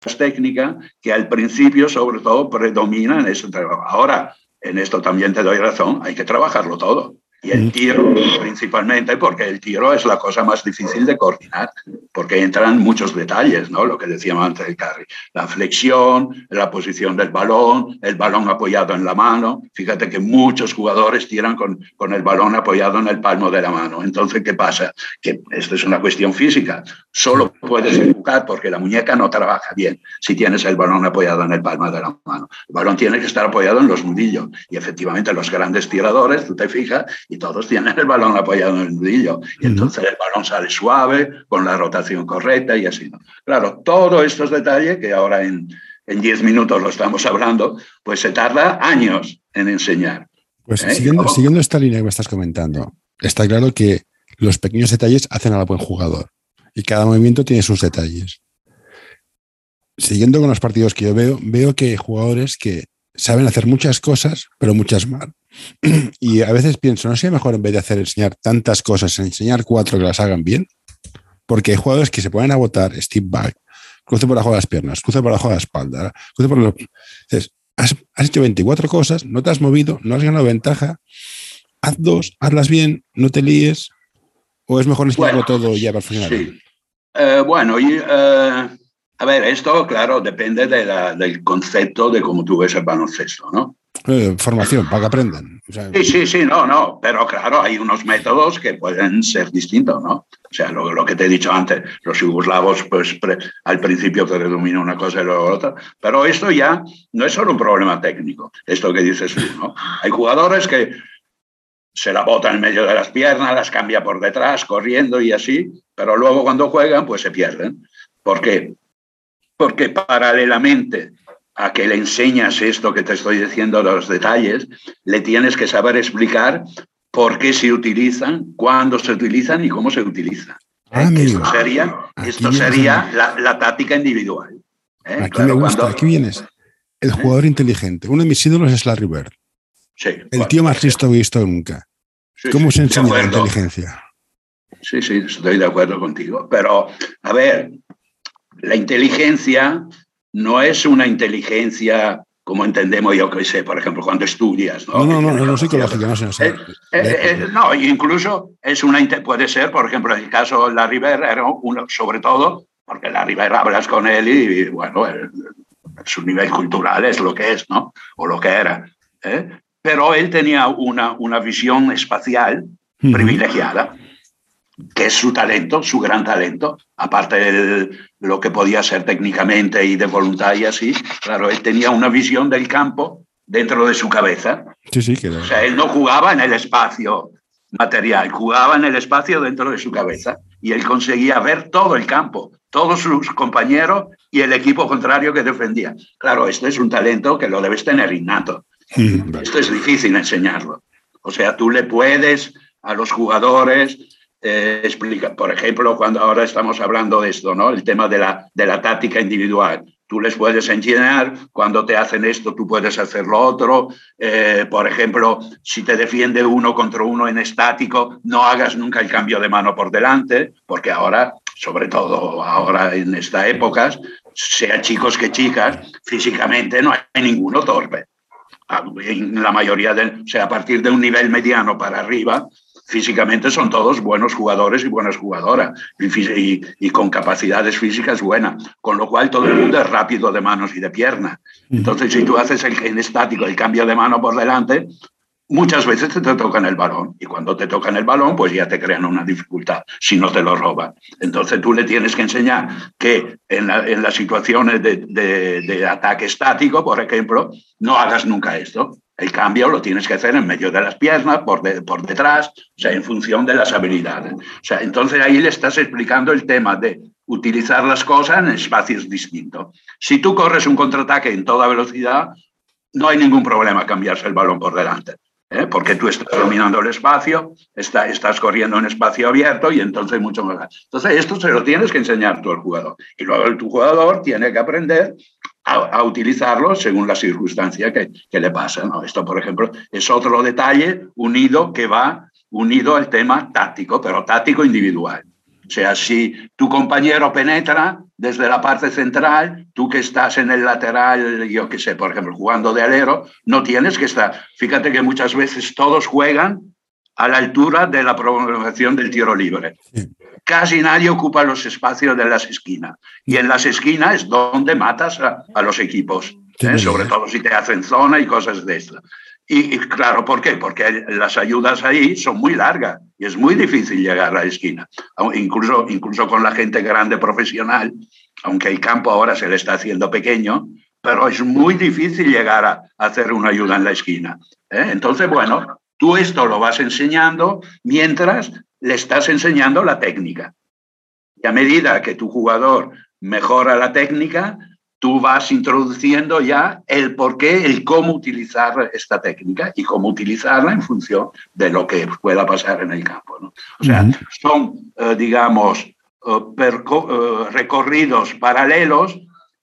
técnica que al principio, sobre todo, predomina en ese trabajo. Ahora, en esto también te doy razón, hay que trabajarlo todo. Y el tiro, principalmente, porque el tiro es la cosa más difícil de coordinar, porque entran muchos detalles, ¿no? Lo que decíamos antes de carry. La flexión, la posición del balón, el balón apoyado en la mano. Fíjate que muchos jugadores tiran con, con el balón apoyado en el palmo de la mano. Entonces, ¿qué pasa? Que esto es una cuestión física. Solo puedes empujar porque la muñeca no trabaja bien si tienes el balón apoyado en el palmo de la mano. El balón tiene que estar apoyado en los nudillos. Y efectivamente, los grandes tiradores, tú te fijas, todos tienen el balón apoyado en el nudillo. Y entonces el balón sale suave, con la rotación correcta y así. ¿no? Claro, todos estos detalles que ahora en, en 10 minutos lo estamos hablando, pues se tarda años en enseñar. Pues ¿Eh? siguiendo, siguiendo esta línea que me estás comentando, está claro que los pequeños detalles hacen al buen jugador y cada movimiento tiene sus detalles. Siguiendo con los partidos que yo veo, veo que hay jugadores que saben hacer muchas cosas, pero muchas mal. Y a veces pienso, ¿no sería mejor en vez de hacer enseñar tantas cosas, enseñar cuatro que las hagan bien? Porque hay jugadores que se ponen a votar step back, cruce por abajo de las piernas, cruce por abajo de la espalda, cruce por los... Dices, has, has, hecho 24 cosas, no te has movido, no has ganado ventaja, haz dos, hazlas bien, no te líes, o es mejor enseñarlo bueno, todo ya para funcionar. Sí. Eh, bueno, y, eh, a ver, esto, claro, depende de la, del concepto de cómo tú ves el baloncesto, ¿no? Eh, formación, para que aprendan. Sí, sí, sí, no, no, pero claro, hay unos métodos que pueden ser distintos, ¿no? O sea, lo, lo que te he dicho antes, los yugoslavos, pues al principio predomina una cosa y luego otra, pero esto ya no es solo un problema técnico, esto que dices tú, ¿no? Hay jugadores que se la bota en medio de las piernas, las cambia por detrás, corriendo y así, pero luego cuando juegan, pues se pierden. ¿Por qué? Porque paralelamente a que le enseñas esto que te estoy diciendo, los detalles, le tienes que saber explicar por qué se utilizan, cuándo se utilizan y cómo se utilizan. Ah, esto sería, esto sería la, la, táctica individual. ¿eh? Aquí claro, me gusta, cuando... aquí vienes. El jugador ¿Eh? inteligente. Uno de mis ídolos es Larry Bird. Sí, el bueno, tío más listo que he visto nunca. Sí, ¿Cómo se enseña la inteligencia? Sí, sí, estoy de acuerdo contigo. Pero, a ver, la inteligencia no es una inteligencia como entendemos yo que sé, por ejemplo, cuando estudias. No, no, no, no, no psicológica, no sé. No. Eh, eh, eh, no, incluso es una, puede ser, por ejemplo, en el caso de la River, era uno, sobre todo porque la Ribera hablas con él y, bueno, su nivel cultural es lo que es, ¿no? O lo que era. ¿eh? Pero él tenía una, una visión espacial privilegiada, que es su talento, su gran talento, aparte de lo que podía ser técnicamente y de voluntad y así. Claro, él tenía una visión del campo dentro de su cabeza. Sí, sí, que O sea, él no jugaba en el espacio material, jugaba en el espacio dentro de su cabeza y él conseguía ver todo el campo, todos sus compañeros y el equipo contrario que defendía. Claro, esto es un talento que lo debes tener innato. Esto es difícil enseñarlo. O sea, tú le puedes a los jugadores eh, explicar, por ejemplo, cuando ahora estamos hablando de esto, ¿no? El tema de la, de la táctica individual. Tú les puedes enseñar, cuando te hacen esto, tú puedes hacer lo otro. Eh, por ejemplo, si te defiende uno contra uno en estático, no hagas nunca el cambio de mano por delante, porque ahora, sobre todo ahora en esta época, sea chicos que chicas, físicamente no hay ninguno torpe. Ah, en la mayoría de, o sea, a partir de un nivel mediano para arriba, físicamente son todos buenos jugadores y buenas jugadoras y, y, con capacidades físicas buenas, con lo cual todo el mundo es rápido de manos y de piernas. Entonces, si tú haces el, en estático el cambio de mano por delante, muchas veces te, tocan el balón y cuando te tocan el balón, pues ya te crean una dificultad si no te lo roban. Entonces tú le tienes que enseñar que en, en las situaciones de, de, de, ataque estático, por ejemplo, no hagas nunca esto. El cambio lo tienes que hacer en medio de las piernas, por, de, por detrás, o sea, en función de las habilidades. O sea, entonces ahí le estás explicando el tema de utilizar las cosas en espacios distintos. Si tú corres un contraataque en toda velocidad, no hay ningún problema cambiarse el balón por delante. ¿eh? porque tú estás dominando el espacio, está, estás corriendo en espacio abierto y entonces mucho más. Entonces esto se lo tienes que enseñar tú al jugador y luego tu jugador tiene que aprender a, utilizarlo según la circunstancia que, que le pasa. ¿no? Esto, por ejemplo, es otro detalle unido que va unido al tema táctico, pero táctico individual. O sea, si tu compañero penetra desde la parte central, tú que estás en el lateral, yo qué sé, por ejemplo, jugando de alero, no tienes que estar. Fíjate que muchas veces todos juegan a la altura de la prolongación del tiro libre. Sí. Casi nadie ocupa los espacios de las esquinas. Y en las esquinas es donde matas a, a los equipos, ¿eh? sobre todo si te hacen zona y cosas de esto. Y, y, claro, ¿por qué? Porque las ayudas ahí son muy largas y es muy difícil llegar a la esquina. Incluso, incluso con la gente grande profesional, aunque el campo ahora se le está haciendo pequeño, pero es muy difícil llegar a, a hacer una ayuda en la esquina. ¿eh? Entonces, bueno, tú esto lo vas enseñando mientras le estás enseñando la técnica. Y a medida que tu jugador mejora la técnica, tú vas introduciendo ya el por qué, el cómo utilizar esta técnica y cómo utilizarla en función de lo que pueda pasar en el campo. ¿no? O sea, uh -huh. son, eh, digamos, eh, recorridos paralelos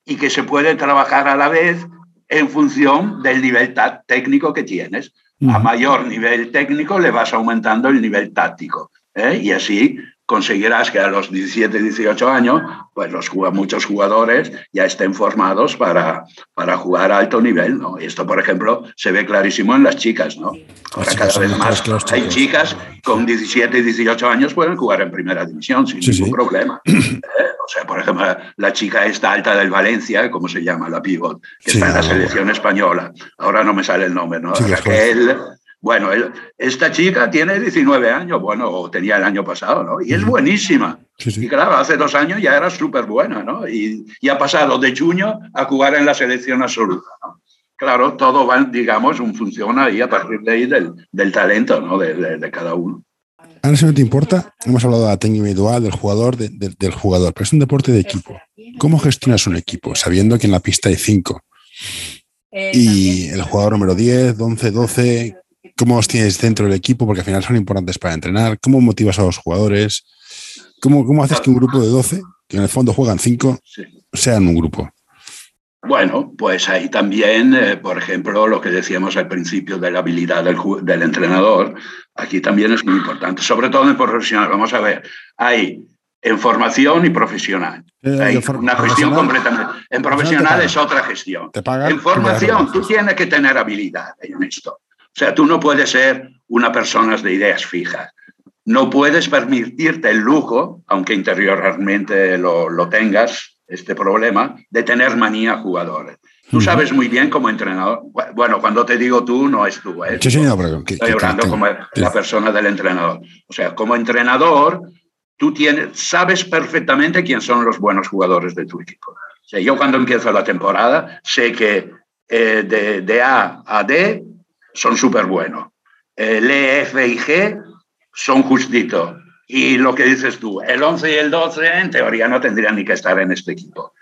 y que se pueden trabajar a la vez en función del nivel técnico que tienes. A mayor nivel técnico le vas aumentando el nivel táctico. ¿eh? Y así conseguirás que a los 17, 18 años, pues los muchos jugadores ya estén formados para, para jugar a alto nivel, ¿no? Y esto, por ejemplo, se ve clarísimo en las chicas, ¿no? Ahora cada vez más hay chicas con 17 y 18 años pueden jugar en primera división sin sí, ningún sí. problema. ¿eh? O sea, por ejemplo, la chica esta alta del Valencia, ¿cómo se llama? La pivot, que sí, está en la selección española. Ahora no me sale el nombre, ¿no? Raquel... Bueno, él, esta chica tiene 19 años, bueno, o tenía el año pasado, ¿no? Y es buenísima. Sí, sí. Y claro, hace dos años ya era súper buena, ¿no? Y, y, ha pasado de junio a jugar en la selección absoluta, ¿no? Claro, todo va, digamos, un funciona ahí a partir de ahí del, del talento, ¿no? De, de, de, cada uno. Ahora, si no te importa, hemos hablado de la técnica individual, del jugador, de, de, del jugador, pero es un deporte de equipo. ¿Cómo gestionas un equipo sabiendo que en la pista hay cinco? Y el jugador número 10, 11, 12, cómo os tienes dentro del equipo, porque al final son importantes para entrenar, cómo motivas a los jugadores, cómo, cómo haces que un grupo de 12, que en el fondo juegan 5, sí. sean un grupo. Bueno, pues ahí también, eh, por ejemplo, lo que decíamos al principio de la habilidad del, del, entrenador, aquí también es muy importante, sobre todo en profesional. Vamos a ver, hay en formación y profesional. Eh, hay una gestión completamente. En profesional es otra gestión. en formación tú tienes que tener habilidad en esto. O sea, tú no puedes ser una persona de ideas fijas. no puedes permitirte el lujo, aunque interiormente lo, lo tengas, este problema, de tener manía jugadores. Tú sabes muy bien como entrenador. Bueno, cuando te digo tú, no es tú. ¿eh? Estoy hablando como la persona del entrenador. O sea, como entrenador, tú tienes, sabes perfectamente quién son los buenos jugadores de tu equipo. O sea, yo cuando empiezo la temporada sé que eh, de, de, A a D son súper buenos. El E, F y G son justitos. Y lo que dices tú, el 11 y el 12 en teoría no tendrían ni que estar en este equipo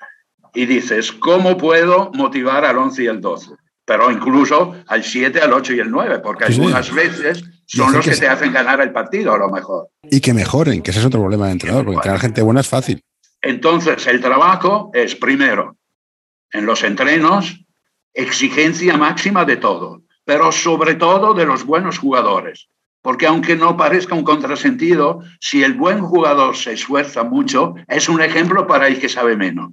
y dices, ¿cómo puedo motivar al 11 y el 12? Pero incluso al 7, al 8 y el 9, porque algunas veces son los que, te hacen ganar el partido a lo mejor. Y que mejoren, que ese es otro problema de entrenador, porque entrenar gente buena es fácil. Entonces, el trabajo es primero, en los entrenos, exigencia máxima de todo, pero sobre todo de los buenos jugadores. Porque aunque no parezca un contrasentido, si el buen jugador se esfuerza mucho, es un ejemplo para el que sabe menos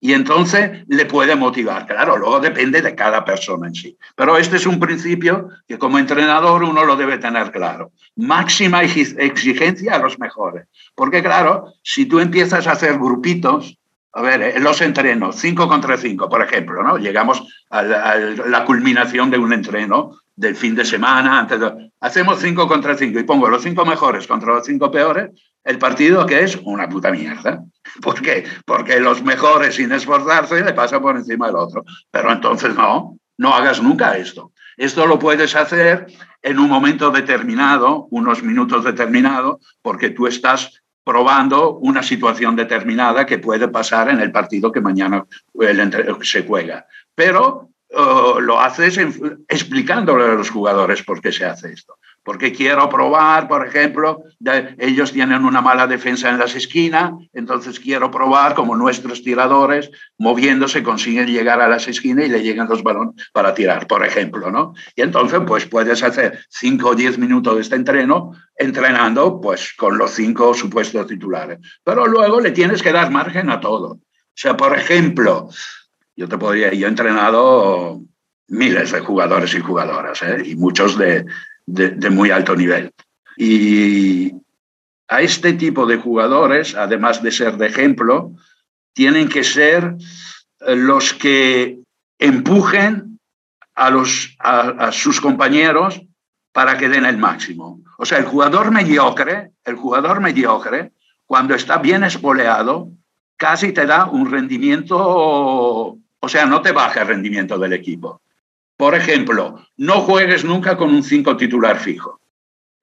y entonces le puede motivar. Claro, luego depende de cada persona en sí. Pero este es un principio que como entrenador uno lo debe tener claro. Máxima exigencia a los mejores. Porque claro, si tú empiezas a hacer grupitos, a ver, en los entrenos, 5 contra 5, por ejemplo, ¿no? Llegamos a la, culminación de un entreno del fin de semana. Antes hacemos 5 contra 5 y pongo los 5 mejores contra los 5 peores, el partido que es una puta mierda. ¿Por qué? Porque los mejores sin esforzarse le pasan por encima del otro. Pero entonces no, no hagas nunca esto. Esto lo puedes hacer en un momento determinado, unos minutos determinados, porque tú estás probando una situación determinada que puede pasar en el partido que mañana se juega. Pero uh, lo haces explicándole a los jugadores por qué se hace esto porque quiero probar, por ejemplo, ellos tienen una mala defensa en las esquinas, entonces quiero probar como nuestros tiradores, moviéndose, consiguen llegar a las esquinas y le llegan los balones para tirar, por ejemplo, ¿no? Y entonces, pues puedes hacer 5 o 10 minutos de este entreno entrenando, pues con los cinco supuestos titulares. Pero luego le tienes que dar margen a todo. O sea, por ejemplo, yo te podría, yo he entrenado miles de jugadores y jugadoras, ¿eh? y muchos de, de, muy alto nivel. Y a este tipo de jugadores, además de ser de ejemplo, tienen que ser eh, los que empujen a, los, a, sus compañeros para que den el máximo. O sea, el jugador mediocre, el jugador mediocre, cuando está bien espoleado, casi te da un rendimiento, o sea, no te baja el rendimiento del equipo. Por ejemplo, no juegues nunca con un 5 titular fijo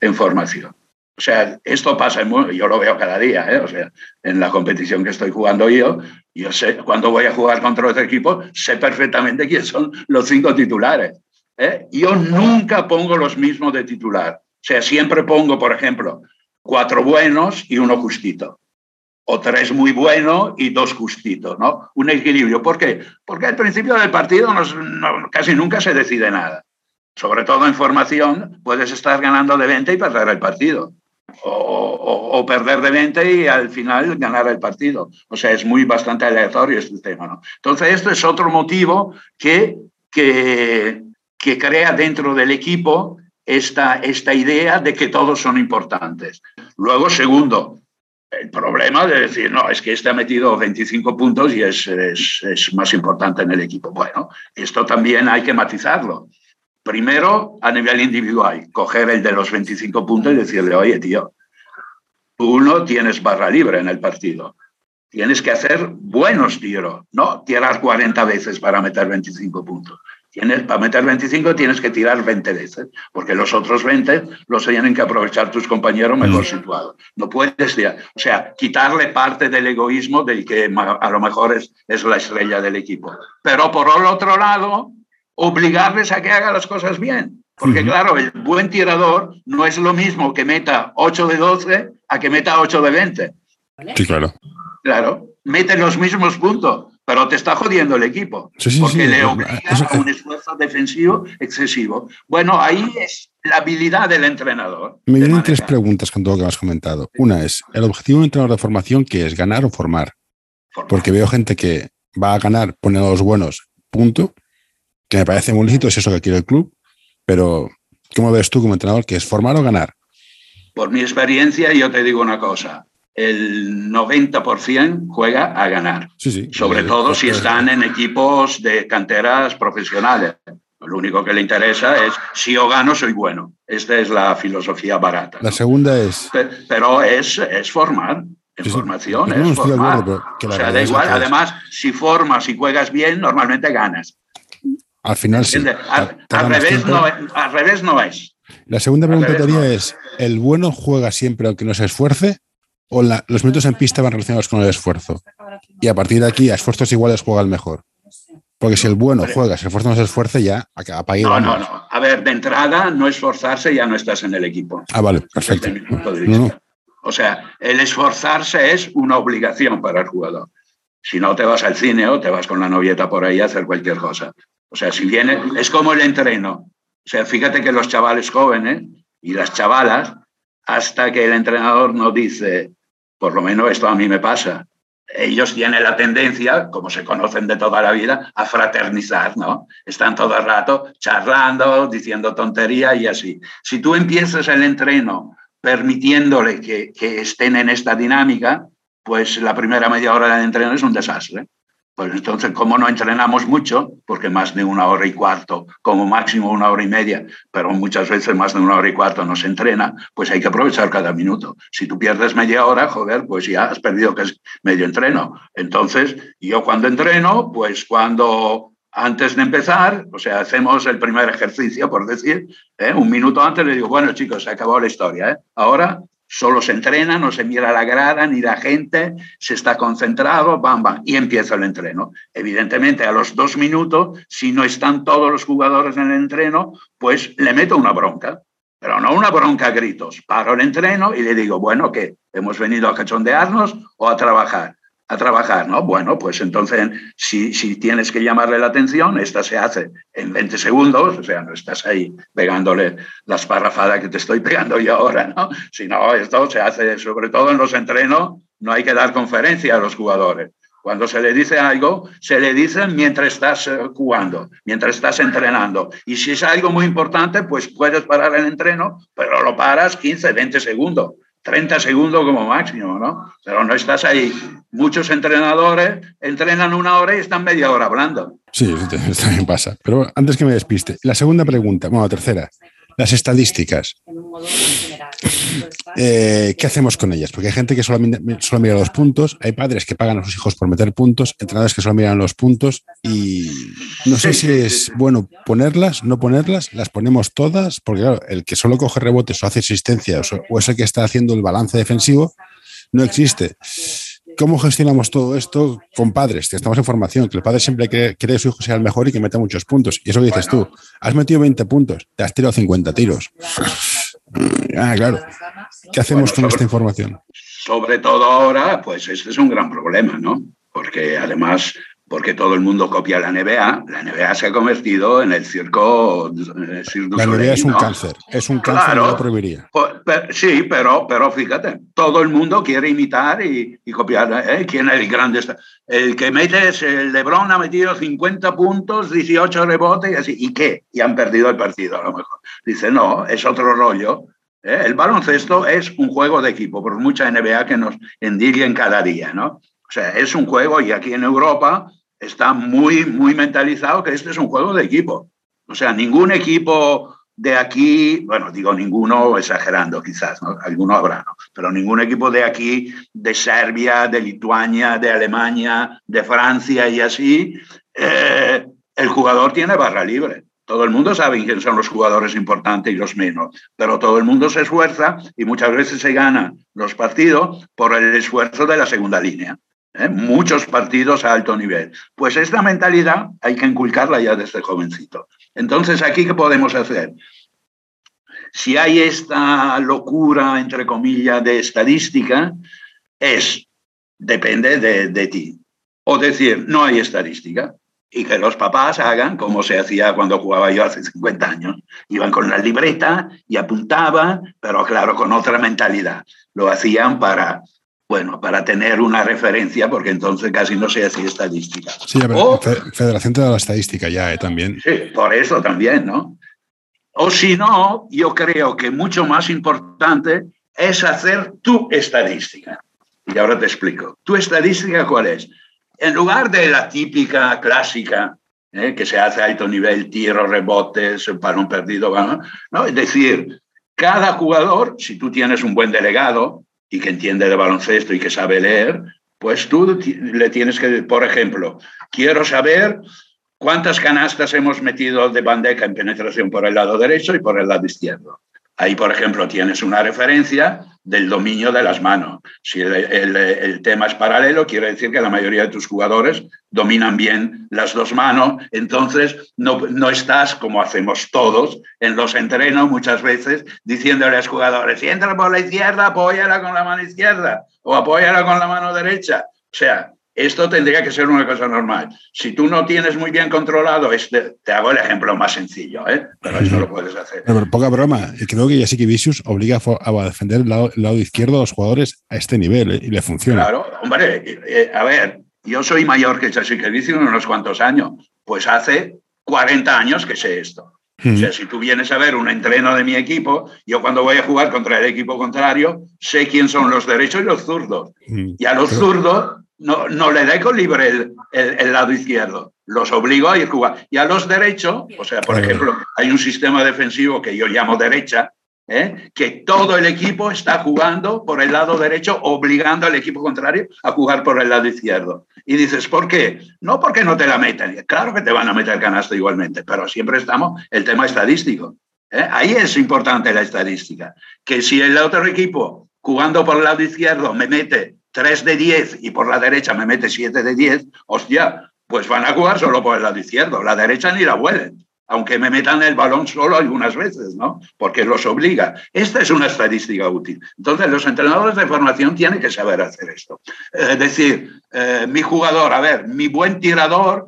en formación. O sea, esto pasa, yo lo veo cada día, ¿eh? o sea, en la competición que estoy jugando yo, yo sé, cuando voy a jugar contra otro equipo, sé perfectamente quiénes son los cinco titulares. ¿eh? Yo nunca pongo los mismos de titular. O sea, siempre pongo, por ejemplo, cuatro buenos y uno justito o tres muy buenos y dos justitos, ¿no? Un equilibrio. ¿Por qué? Porque al principio del partido casi nunca se decide nada. Sobre todo en formación, puedes estar ganando de 20 y perder el partido. O, perder de 20 y al final ganar el partido. O sea, es muy bastante aleatorio este tema, ¿no? Entonces, esto es otro motivo que, que, que crea dentro del equipo esta, esta idea de que todos son importantes. Luego, segundo, el problema de decir, no, es que este ha metido 25 puntos y es, es, más importante en el equipo. Bueno, esto también hay que matizarlo. Primero, a nivel individual, coger el de los 25 puntos y decirle, oye, tío, tú no tienes barra libre en el partido. Tienes que hacer buenos tiros, no tirar 40 veces para meter 25 puntos. Tienes, para meter 25 tienes que tirar 20 veces, porque los otros 20 los tienen que aprovechar tus compañeros mejor situados. No puedes, o sea, quitarle parte del egoísmo del que a lo mejor es, es la estrella del equipo. Pero por el otro lado, obligarles a que haga las cosas bien. Porque claro, el buen tirador no es lo mismo que meta 8 de 12 a que meta 8 de 20. Sí, claro. Claro, mete los mismos puntos, pero te está jodiendo el equipo. porque le obliga a un esfuerzo defensivo excesivo. Bueno, ahí es la habilidad del entrenador. Me vienen tres preguntas con todo lo que has comentado. Una es, ¿el objetivo de un entrenador de formación que es ganar o formar? Porque veo gente que va a ganar, pone a los buenos, punto, que me parece muy lícito, es eso que quiere el club, pero ¿cómo ves tú como entrenador que es formar o ganar? por mi experiencia, yo te digo una cosa, el 90% juega a ganar. Sobre todo si están en equipos de canteras profesionales. Lo único que le interesa es si yo gano, soy bueno. Esta es la filosofía barata. La segunda es. Pero es, es formar. En formación, es formar. o sea, da igual. Además, si formas y juegas bien, normalmente ganas. Al final sí. Al, revés no, al revés no es. La segunda pregunta que haría es: ¿el bueno juega siempre aunque no se esfuerce? ¿O los minutos en pista van relacionados con el esfuerzo? Y a partir de aquí, a esfuerzos iguales juega el mejor. Porque si el bueno juega, si el esfuerzo no se esfuerce, ya apague. No, no, no. A ver, de entrada, no esforzarse, ya no estás en el equipo. Ah, vale, perfecto. O sea, el esforzarse es una obligación para el jugador. Si no te vas al cine o te vas con la novieta por ahí a hacer cualquier cosa. O sea, si viene, es como el entreno. O sea, fíjate que los chavales jóvenes y las chavalas, hasta que el entrenador no dice, por lo menos esto a mí me pasa, ellos tienen la tendencia, como se conocen de toda la vida, a fraternizar, ¿no? Están todo el rato charlando, diciendo tontería y así. Si tú empiezas el entreno permitiéndole que, que estén en esta dinámica, pues la primera media hora del entreno es un desastre. Pues entonces, como no entrenamos mucho, porque más de una hora y cuarto, como máximo una hora y media, pero muchas veces más de una hora y cuarto no se entrena, pues hay que aprovechar cada minuto. Si tú pierdes media hora, joder, pues ya has perdido es medio entreno. Entonces, yo cuando entreno, pues cuando antes de empezar, o sea, hacemos el primer ejercicio, por decir, ¿eh? un minuto antes le digo, bueno chicos, se acabó la historia, ¿eh? ahora Solo se entrena, no se mira la grada ni la gente, se está concentrado, bam, bam, y empieza el entreno. Evidentemente, a los dos minutos, si no están todos los jugadores en el entreno, pues le meto una bronca, pero no una bronca a gritos. Paro el entreno y le digo, bueno, ¿qué? ¿Hemos venido a cachondearnos o a trabajar? A trabajar, ¿no? Bueno, pues entonces, si, si tienes que llamarle la atención, esta se hace en 20 segundos, o sea, no estás ahí pegándole las parrafadas que te estoy pegando yo ahora, ¿no? Sino esto se hace, sobre todo en los entrenos, no hay que dar conferencia a los jugadores. Cuando se le dice algo, se le dice mientras estás eh, jugando, mientras estás entrenando. Y si es algo muy importante, pues puedes parar el entreno, pero lo paras 15, 20 segundos 30 segundos como máximo, ¿no? Pero no estás ahí. Muchos entrenadores entrenan una hora y están media hora hablando. Sí, eso también pasa. Pero antes que me despiste, la segunda pregunta, bueno, la tercera, las estadísticas. Eh, ¿Qué hacemos con ellas? Porque hay gente que solo, mira los puntos, hay padres que pagan a sus hijos por meter puntos, entrenadores que solo miran los puntos y no sé si es bueno ponerlas, no ponerlas, las ponemos todas, porque claro, el que solo coge rebotes o hace asistencia o es el que está haciendo el balance defensivo, no existe. ¿Cómo gestionamos todo esto con padres? Que estamos en formación, que el padre siempre quiere, que su hijo sea el mejor y que meta muchos puntos. Y eso que dices tú, has metido 20 puntos, te has tirado 50 tiros. ah, claro. ¿Qué hacemos con esta información? Sobre todo ahora, pues este es un gran problema, ¿no? Porque además porque todo el mundo copia la NBA. La NBA se ha convertido en el circo. la NBA es un cáncer, es un cáncer, claro, lo prohibiría. Sí, pero, pero fíjate, todo el mundo quiere imitar y, copiar. ¿eh? ¿Quién es el grande? El que mete es el LeBron, ha metido 50 puntos, 18 rebotes y así. ¿Y qué? Y han perdido el partido a lo mejor. Dice, no, es otro rollo. ¿eh? El baloncesto es un juego de equipo, por mucha NBA que nos endillen cada día, ¿no? O sea, es un juego y aquí en Europa está muy, muy mentalizado que este es un juego de equipo. O sea, ningún equipo de aquí, bueno, digo ninguno exagerando quizás, ¿no? alguno habrá, pero ningún equipo de aquí, de Serbia, de Lituania, de Alemania, de Francia y así, eh, el jugador tiene barra libre. Todo el mundo sabe quiénes son los jugadores importantes y los menos, pero todo el mundo se esfuerza y muchas veces se ganan los partidos por el esfuerzo de la segunda línea. ¿Eh? muchos partidos a alto nivel. Pues esta mentalidad hay que inculcarla ya desde jovencito. Entonces, ¿aquí qué podemos hacer? Si hay esta locura, entre comillas, de estadística, es, depende de, de ti. O decir, no hay estadística, y que los papás hagan como se hacía cuando jugaba yo hace 50 años. Iban con la libreta y apuntaban, pero claro, con otra mentalidad. Lo hacían para bueno, para tener una referencia, porque entonces casi no se hacía estadística. Sí, pero Federación te da la estadística ya, ¿eh? también. Sí, por eso también, ¿no? O si no, yo creo que mucho más importante es hacer tu estadística. Y ahora te explico. ¿Tu estadística cuál es? En lugar de la típica clásica ¿eh? que se hace a alto nivel, tiro, rebotes, un perdido, ¿no? Es decir, cada jugador, si tú tienes un buen delegado y que entiende de baloncesto y que sabe leer, pues tú le tienes que, por ejemplo, quiero saber cuántas canastas hemos metido de bandeja en penetración por el lado derecho y por el lado izquierdo. Ahí, por ejemplo, tienes una referencia del dominio de las manos. Si el, tema es paralelo, quiere decir que la mayoría de tus jugadores dominan bien las dos manos, entonces no, no estás, como hacemos todos en los entrenos muchas veces, diciéndole a los jugadores, si entra por la izquierda, apóyala con la mano izquierda o apóyala con la mano derecha. O sea, esto tendría que ser una cosa normal. Si tú no tienes muy bien controlado, este, te hago el ejemplo más sencillo, ¿eh? pero eso lo puedes hacer. Pero, poca broma. Creo que que Vicious obliga a, defender el lado, izquierdo a los jugadores a este nivel ¿eh? y le funciona. Claro, hombre, eh, a ver, yo soy mayor que Jessica Vicious unos cuantos años. Pues hace 40 años que sé esto. O sea, si tú vienes a ver un entreno de mi equipo, yo cuando voy a jugar contra el equipo contrario, sé quién son los derechos y los zurdos. Y a los zurdos no, no le dejo libre el, el, lado izquierdo, los obligo a ir jugar. Y a los derechos, o sea, por ejemplo, hay un sistema defensivo que yo llamo derecha, ¿eh? que todo el equipo está jugando por el lado derecho, obligando al equipo contrario a jugar por el lado izquierdo. Y dices, ¿por qué? No porque no te la meten. Claro que te van a meter canasta igualmente, pero siempre estamos el tema estadístico. ¿eh? Ahí es importante la estadística. Que si el otro equipo jugando por el lado izquierdo me mete 3 de 10 y por la derecha me mete 7 de 10, hostia, pues van a jugar solo por el lado izquierdo. La derecha ni la huelen, aunque me metan el balón solo algunas veces, ¿no? Porque los obliga. Esta es una estadística útil. Entonces, los entrenadores de formación tienen que saber hacer esto. Es decir, eh, mi jugador, a ver, mi buen tirador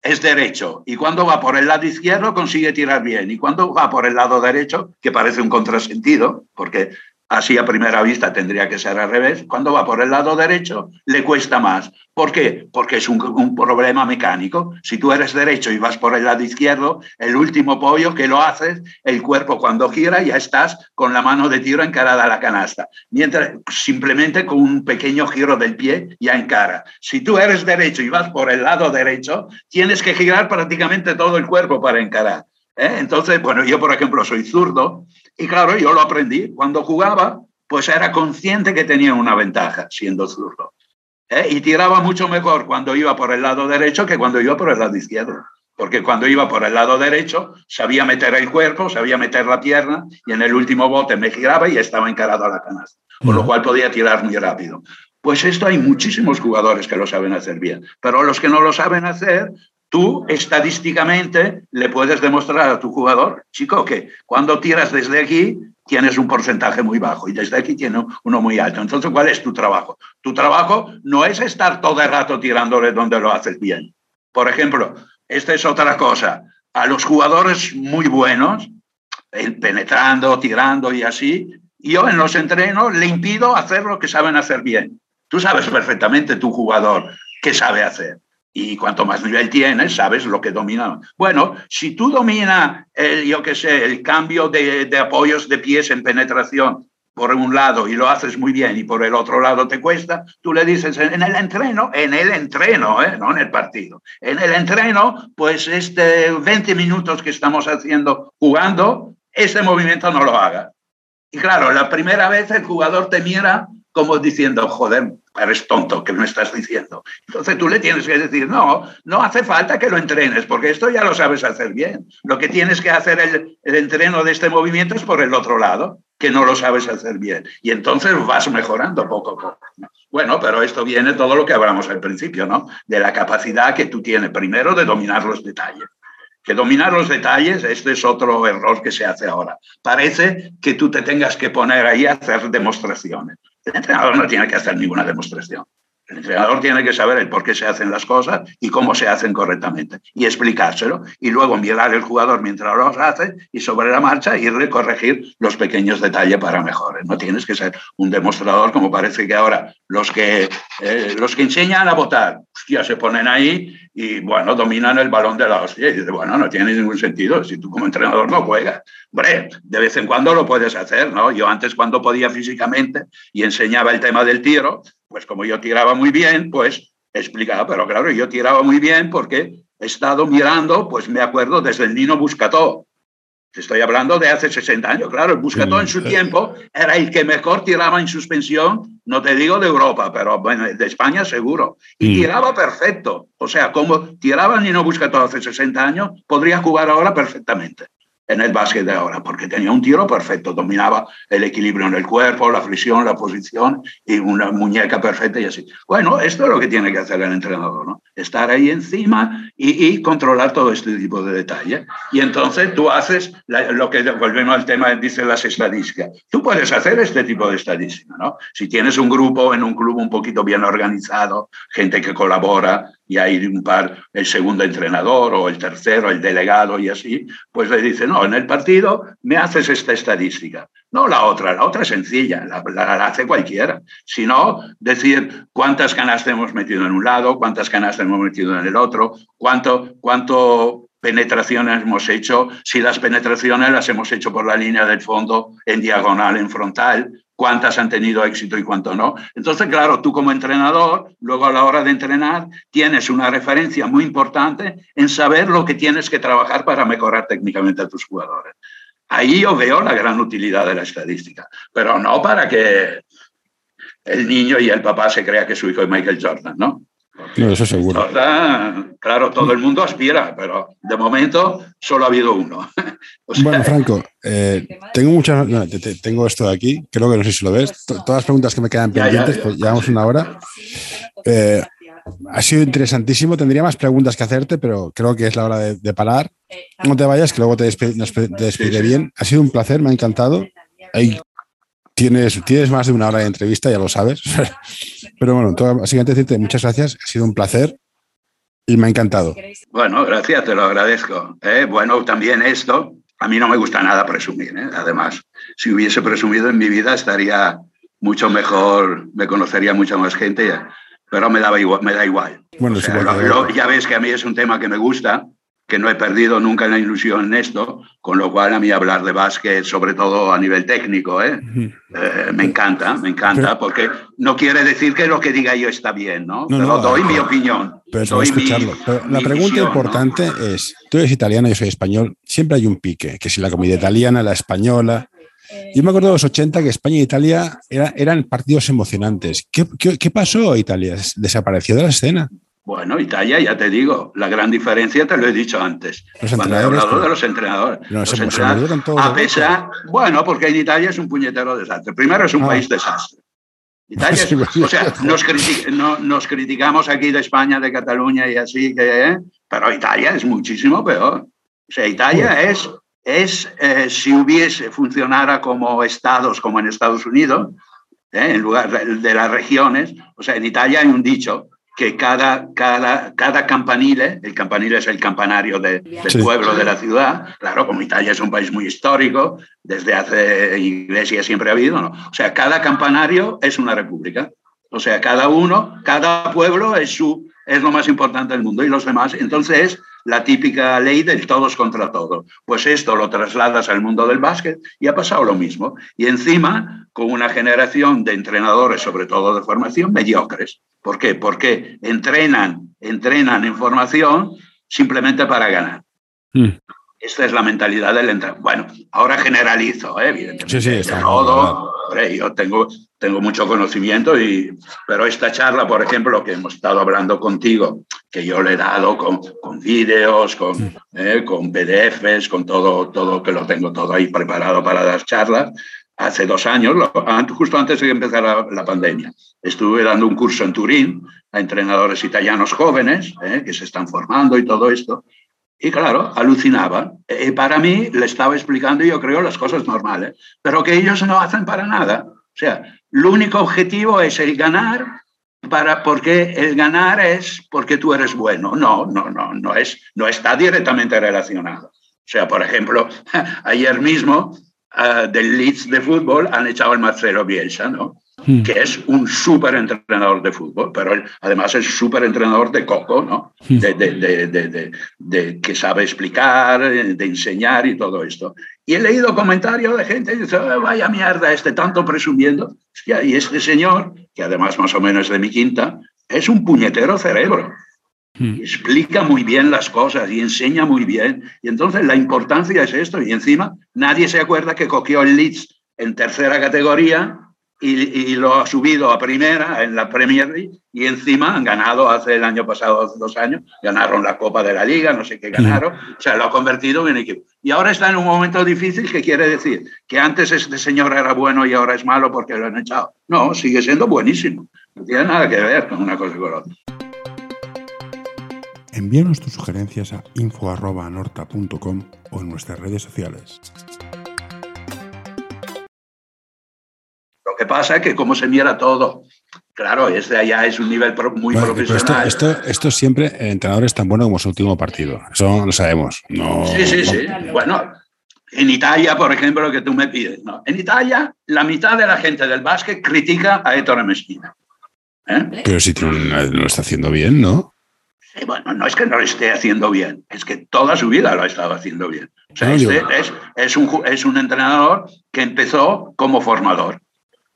es derecho y cuando va por el lado izquierdo consigue tirar bien y cuando va por el lado derecho, que parece un contrasentido, porque Así a primera vista tendría que ser al revés. Cuando va por el lado derecho, le cuesta más. ¿Por qué? Porque es un, problema mecánico. Si tú eres derecho y vas por el lado izquierdo, el último pollo que lo haces, el cuerpo cuando gira ya estás con la mano de tiro encarada a la canasta. Mientras simplemente con un pequeño giro del pie ya encara. Si tú eres derecho y vas por el lado derecho, tienes que girar prácticamente todo el cuerpo para encarar. ¿eh? Entonces, bueno, yo por ejemplo soy zurdo y claro, yo lo aprendí. Cuando jugaba, pues era consciente que tenía una ventaja siendo zurdo. ¿eh? Y tiraba mucho mejor cuando iba por el lado derecho que cuando iba por el lado izquierdo. Porque cuando iba por el lado derecho, sabía meter el cuerpo, sabía meter la pierna y en el último bote me giraba y estaba encarado a la canasta. Con lo cual podía tirar muy rápido. Pues esto hay muchísimos jugadores que lo saben hacer bien, pero los que no lo saben hacer, tú estadísticamente le puedes demostrar a tu jugador, chico, que cuando tiras desde aquí tienes un porcentaje muy bajo y desde aquí tienes uno muy alto. Entonces, ¿cuál es tu trabajo? Tu trabajo no es estar todo el rato tirándole donde lo haces bien. Por ejemplo, esta es otra cosa. A los jugadores muy buenos, penetrando, tirando y así, yo en los entrenos le impido hacer lo que saben hacer bien. Tú sabes perfectamente tu jugador qué sabe hacer. Y cuanto más nivel tienes, sabes lo que domina. Bueno, si tú dominas, el, yo qué sé, el cambio de, apoyos de pies en penetración por un lado y lo haces muy bien y por el otro lado te cuesta, tú le dices en el entreno, en el entreno, ¿eh? no en el partido, en el entreno, pues este 20 minutos que estamos haciendo jugando, este movimiento no lo haga. Y claro, la primera vez el jugador te mira como diciendo, joder, eres tonto, ¿qué me estás diciendo? Entonces tú le tienes que decir, no, no hace falta que lo entrenes, porque esto ya lo sabes hacer bien. Lo que tienes que hacer el, el entreno de este movimiento es por el otro lado, que no lo sabes hacer bien. Y entonces vas mejorando poco a poco. Bueno, pero esto viene todo lo que hablamos al principio, ¿no? De la capacidad que tú tienes primero de dominar los detalles que dominar los detalles, este es otro error que se hace ahora. Parece que tú te tengas que poner ahí a hacer demostraciones. El entrenador no tiene que hacer ninguna demostración. El entrenador tiene que saber el por qué se hacen las cosas y cómo se hacen correctamente y explicárselo y luego mirar el jugador mientras lo hace y sobre la marcha irle a corregir los pequeños detalles para mejorar. No tienes que ser un demostrador como parece que ahora los que, eh, los que enseñan a votar, ya se ponen ahí y bueno, dominan el balón de la hostia y bueno, no tiene ningún sentido si tú como entrenador no juegas. Hombre, de vez en cuando lo puedes hacer, ¿no? Yo antes cuando podía físicamente y enseñaba el tema del tiro, pues como yo tiraba muy bien, pues explicaba, pero claro, yo tiraba muy bien porque he estado mirando, pues me acuerdo desde el Nino Buscató. Te estoy hablando de hace 60 años, claro, el Buscató en su tiempo era el que mejor tiraba en suspensión, no te digo de Europa, pero bueno, de España seguro. Y tiraba perfecto. O sea, como tiraba el Nino Buscató hace 60 años, podría jugar ahora perfectamente en el básquet de ahora, porque tenía un tiro perfecto, dominaba el equilibrio en el cuerpo, la fricción, la posición y una muñeca perfecta y así. Bueno, esto es lo que tiene que hacer el entrenador, ¿no? Estar ahí encima y, controlar todo este tipo de detalles. Y entonces tú haces lo que volvemos al tema, dice las estadísticas. Tú puedes hacer este tipo de estadística, ¿no? Si tienes un grupo en un club un poquito bien organizado, gente que colabora, y hay un par, el segundo entrenador o el tercero, el delegado y así, pues le dice, no, en el partido me haces esta estadística. No la otra, la otra es sencilla, la, la, hace cualquiera. Sino decir cuántas canastas hemos metido en un lado, cuántas canastas hemos metido en el otro, cuánto, cuánto penetraciones hemos hecho, si las penetraciones las hemos hecho por la línea del fondo, en diagonal, en frontal, cuántas han tenido éxito y cuánto no. Entonces, claro, tú como entrenador, luego a la hora de entrenar, tienes una referencia muy importante en saber lo que tienes que trabajar para mejorar técnicamente a tus jugadores. Ahí yo veo la gran utilidad de la estadística, pero no para que el niño y el papá se crea que su hijo es Michael Jordan, ¿no? No, eso seguro. claro, todo el mundo aspira, pero de momento solo ha habido uno. bueno, Franco, eh, tengo muchas. tengo esto de aquí, creo que no sé si lo ves. Todas las preguntas que me quedan pendientes, pues llevamos una hora. Eh, ha sido interesantísimo. Tendría más preguntas que hacerte, pero creo que es la hora de, parar. No te vayas, que luego te, despediré bien. Ha sido un placer, me ha encantado. Hay Tienes, tienes más de una hora de entrevista, ya lo sabes. Pero bueno, básicamente decirte muchas gracias, ha sido un placer y me ha encantado. Bueno, gracias, te lo agradezco. ¿eh? Bueno, también esto, a mí no me gusta nada presumir, ¿eh? además, si hubiese presumido en mi vida estaría mucho mejor, me conocería mucha más gente, pero me, daba igual, me da igual. Bueno, ya ves que a mí es un tema que me gusta que no he perdido nunca la ilusión en esto, con lo cual a mí hablar de básquet, sobre todo a nivel técnico, ¿eh? Eh, me encanta, me encanta, porque no quiere decir que lo que diga yo está bien, ¿no? pero doy mi opinión. Pero escucharlo. la pregunta importante es, tú eres italiano, yo soy español, siempre hay un pique, que si la comida italiana, la española... Yo me acuerdo de los 80 que España e Italia eran partidos emocionantes. ¿Qué, qué, qué pasó a Italia? ¿Desapareció de la escena? Bueno, Italia, ya te digo, la gran diferencia te lo he dicho antes. cuando he hablado de los entrenadores. a pesar, bueno, porque en Italia es un puñetero desastre. Primero es un ah. país desastre. Italia o sea, nos, criticamos aquí de España, de Cataluña y así, que, ¿eh? pero Italia es muchísimo peor. O sea, Italia es, es eh, si hubiese, funcionara como estados, como en Estados Unidos, ¿eh? en lugar de las regiones. O sea, en Italia hay un dicho, que cada, cada, cada campanile, el campanile es el campanario del pueblo, de la ciudad, claro, como Italia es un país muy histórico, desde hace iglesia siempre ha habido, ¿no? O sea, cada campanario es una república. O sea, cada uno, cada pueblo es, su, es lo más importante del mundo y los demás. Entonces, la típica ley del todos contra todos. Pues esto lo trasladas al mundo del básquet y ha pasado lo mismo. Y encima, con una generación de entrenadores, sobre todo de formación, mediocres. ¿Por qué? Porque entrenan, entrenan en formación simplemente para ganar. Mm. Esta es la mentalidad del entrenador. Bueno, ahora generalizo, ¿eh? evidentemente. Sí, sí, todo. yo tengo, tengo mucho conocimiento, y, pero esta charla, por ejemplo, que hemos estado hablando contigo, que yo le he dado con, con vídeos, con, mm. eh, con PDFs, con todo, todo, que lo tengo todo ahí preparado para las charlas, hace dos años, justo antes de que empezara la, pandemia. Estuve dando un curso en Turín a entrenadores italianos jóvenes eh, que se están formando y todo esto. Y claro, alucinaba. Y para mí le estaba explicando, yo creo, las cosas normales, pero que ellos no hacen para nada. O sea, el único objetivo es el ganar para, porque el ganar es porque tú eres bueno. No, no, no, no, es, no está directamente relacionado. O sea, por ejemplo, ayer mismo uh, del Leeds de fútbol han echado al Marcelo Bielsa, ¿no? Hmm. que es un súper entrenador de fútbol, pero él, además es súper entrenador de coco, ¿no? Hmm. De, de, de, de, que sabe explicar, de enseñar y todo esto. Y he leído comentarios de gente que dice, oh, vaya mierda, este tanto presumiendo. Y este señor, que además más o menos es de mi quinta, es un puñetero cerebro. Hmm. Explica muy bien las cosas y enseña muy bien. Y entonces la importancia es esto. Y encima nadie se acuerda que cogió el Leeds en tercera categoría y, lo ha subido a primera en la Premier League y encima han ganado hace el año pasado, hace dos años, ganaron la Copa de la Liga, no sé qué ganaron, o sea, lo ha convertido en equipo. Y ahora está en un momento difícil que quiere decir que antes este señor era bueno y ahora es malo porque lo han echado. No, sigue siendo buenísimo. No tiene nada que ver con una cosa con otra. Envíanos tus sugerencias a info.norta.com o en nuestras redes sociales. que pasa es que como se mira todo, claro, este allá es un nivel muy profesional. Esto, esto, siempre, el entrenador es tan bueno como su último partido, eso lo sabemos. No, sí, sí, sí. Bueno, en Italia, por ejemplo, lo que tú me pides, ¿no? En Italia, la mitad de la gente del básquet critica a Ettore Messina. ¿eh? Pero si no lo está haciendo bien, ¿no? Sí, bueno, no es que no lo esté haciendo bien, es que toda su vida lo ha estado haciendo bien. O sea, este es, es, un, es un entrenador que empezó como formador.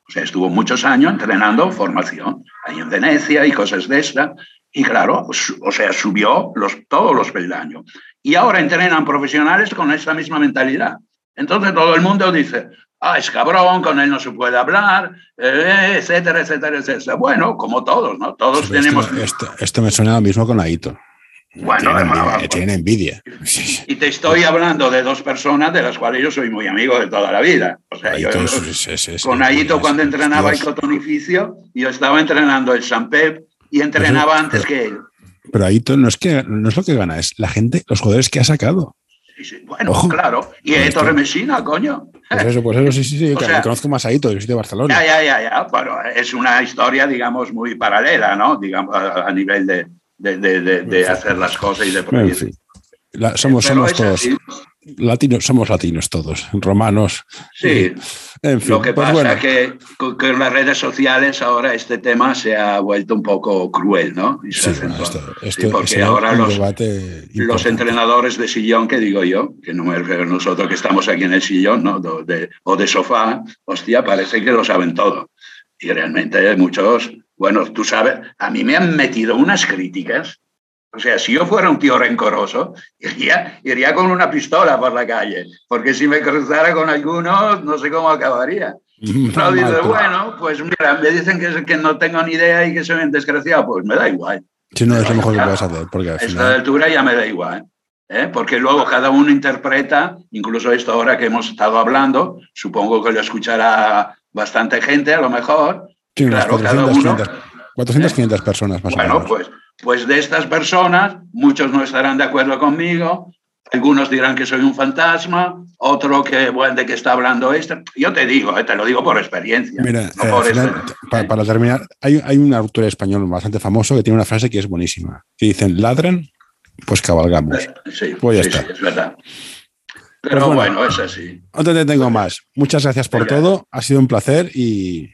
O sea, estuvo muchos años entrenando formación, ahí en Venecia y cosas de esta. Y claro, o sea, subió los, todos los peldaños. Y ahora entrenan profesionales con esa misma mentalidad. Entonces todo el mundo dice, ah, es cabrón, con él no se puede hablar, eh, etcétera, etcétera, etcétera. Bueno, como todos, ¿no? Todos tenemos... Esto, esto, me suena lo mismo con Aito. Bueno, tiene, envidia, Y te estoy hablando de dos personas de las cuales yo soy muy amigo de toda la vida. O sea, yo, con Aito cuando entrenaba el Cotonificio, yo estaba entrenando el San Pep y entrenaba antes que él. Pero Aito no es, que, no es lo que gana, es la gente, los jugadores que ha sacado. Bueno, claro. Y Eto Remesina, coño. Pues eso, pues eso, sí, sí, sí. conozco más a Aito, yo soy de Barcelona. Ya, ya, ya, ya. Bueno, es una historia, digamos, muy paralela, ¿no? Digamos, a nivel de, de, hacer las cosas y de proyectos. somos, somos todos latinos, somos latinos todos, romanos. Sí. En fin, Lo que pues pasa es que con, las redes sociales ahora este tema se ha vuelto un poco cruel, ¿no? sí, porque ahora los, los, entrenadores de sillón, que digo yo, que no nosotros que estamos aquí en el sillón, ¿no? o de sofá, hostia, parece que lo saben todo. Y realmente hay muchos bueno, tú sabes, a mí me han metido unas críticas. O sea, si yo fuera un tío rencoroso, iría, iría con una pistola por la calle, porque si me cruzara con alguno, no sé cómo acabaría. No, dice, bueno, pues mira, me dicen que, que no tengo ni idea y que soy un desgraciado, pues me da igual. Si no, es lo mejor que puedes hacer. Porque a esta altura ya me da igual. ¿eh? Porque luego cada uno interpreta, incluso esto ahora que hemos estado hablando, supongo que lo escuchará bastante gente a lo mejor, Sí, unas 400, 500, personas más bueno, o menos. Pues, pues de estas personas, muchos no estarán de acuerdo conmigo, algunos dirán que soy un fantasma, otro que, bueno, de qué está hablando este. Yo te digo, eh, te lo digo por experiencia. Mira, eh, para, terminar, hay, hay, un autor español bastante famoso que tiene una frase que es buenísima, que dicen, ladran, pues cabalgamos. Eh, sí, pues ya está. es verdad. Pero pues bueno, es así. No te tengo más. Muchas gracias por todo. Ha sido un placer y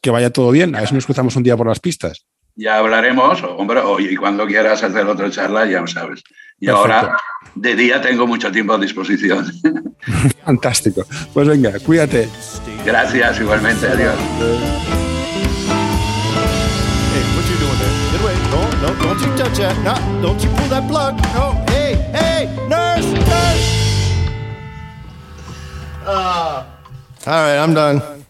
que vaya todo bien. A ver si nos cruzamos un día por las pistas. Ya hablaremos, hombre, y cuando quieras hacer otra charla, ya lo sabes. Y ahora, de día, tengo mucho tiempo a disposición. Fantástico. Pues venga, cuídate. Gracias, igualmente. Adiós. All right, I'm done.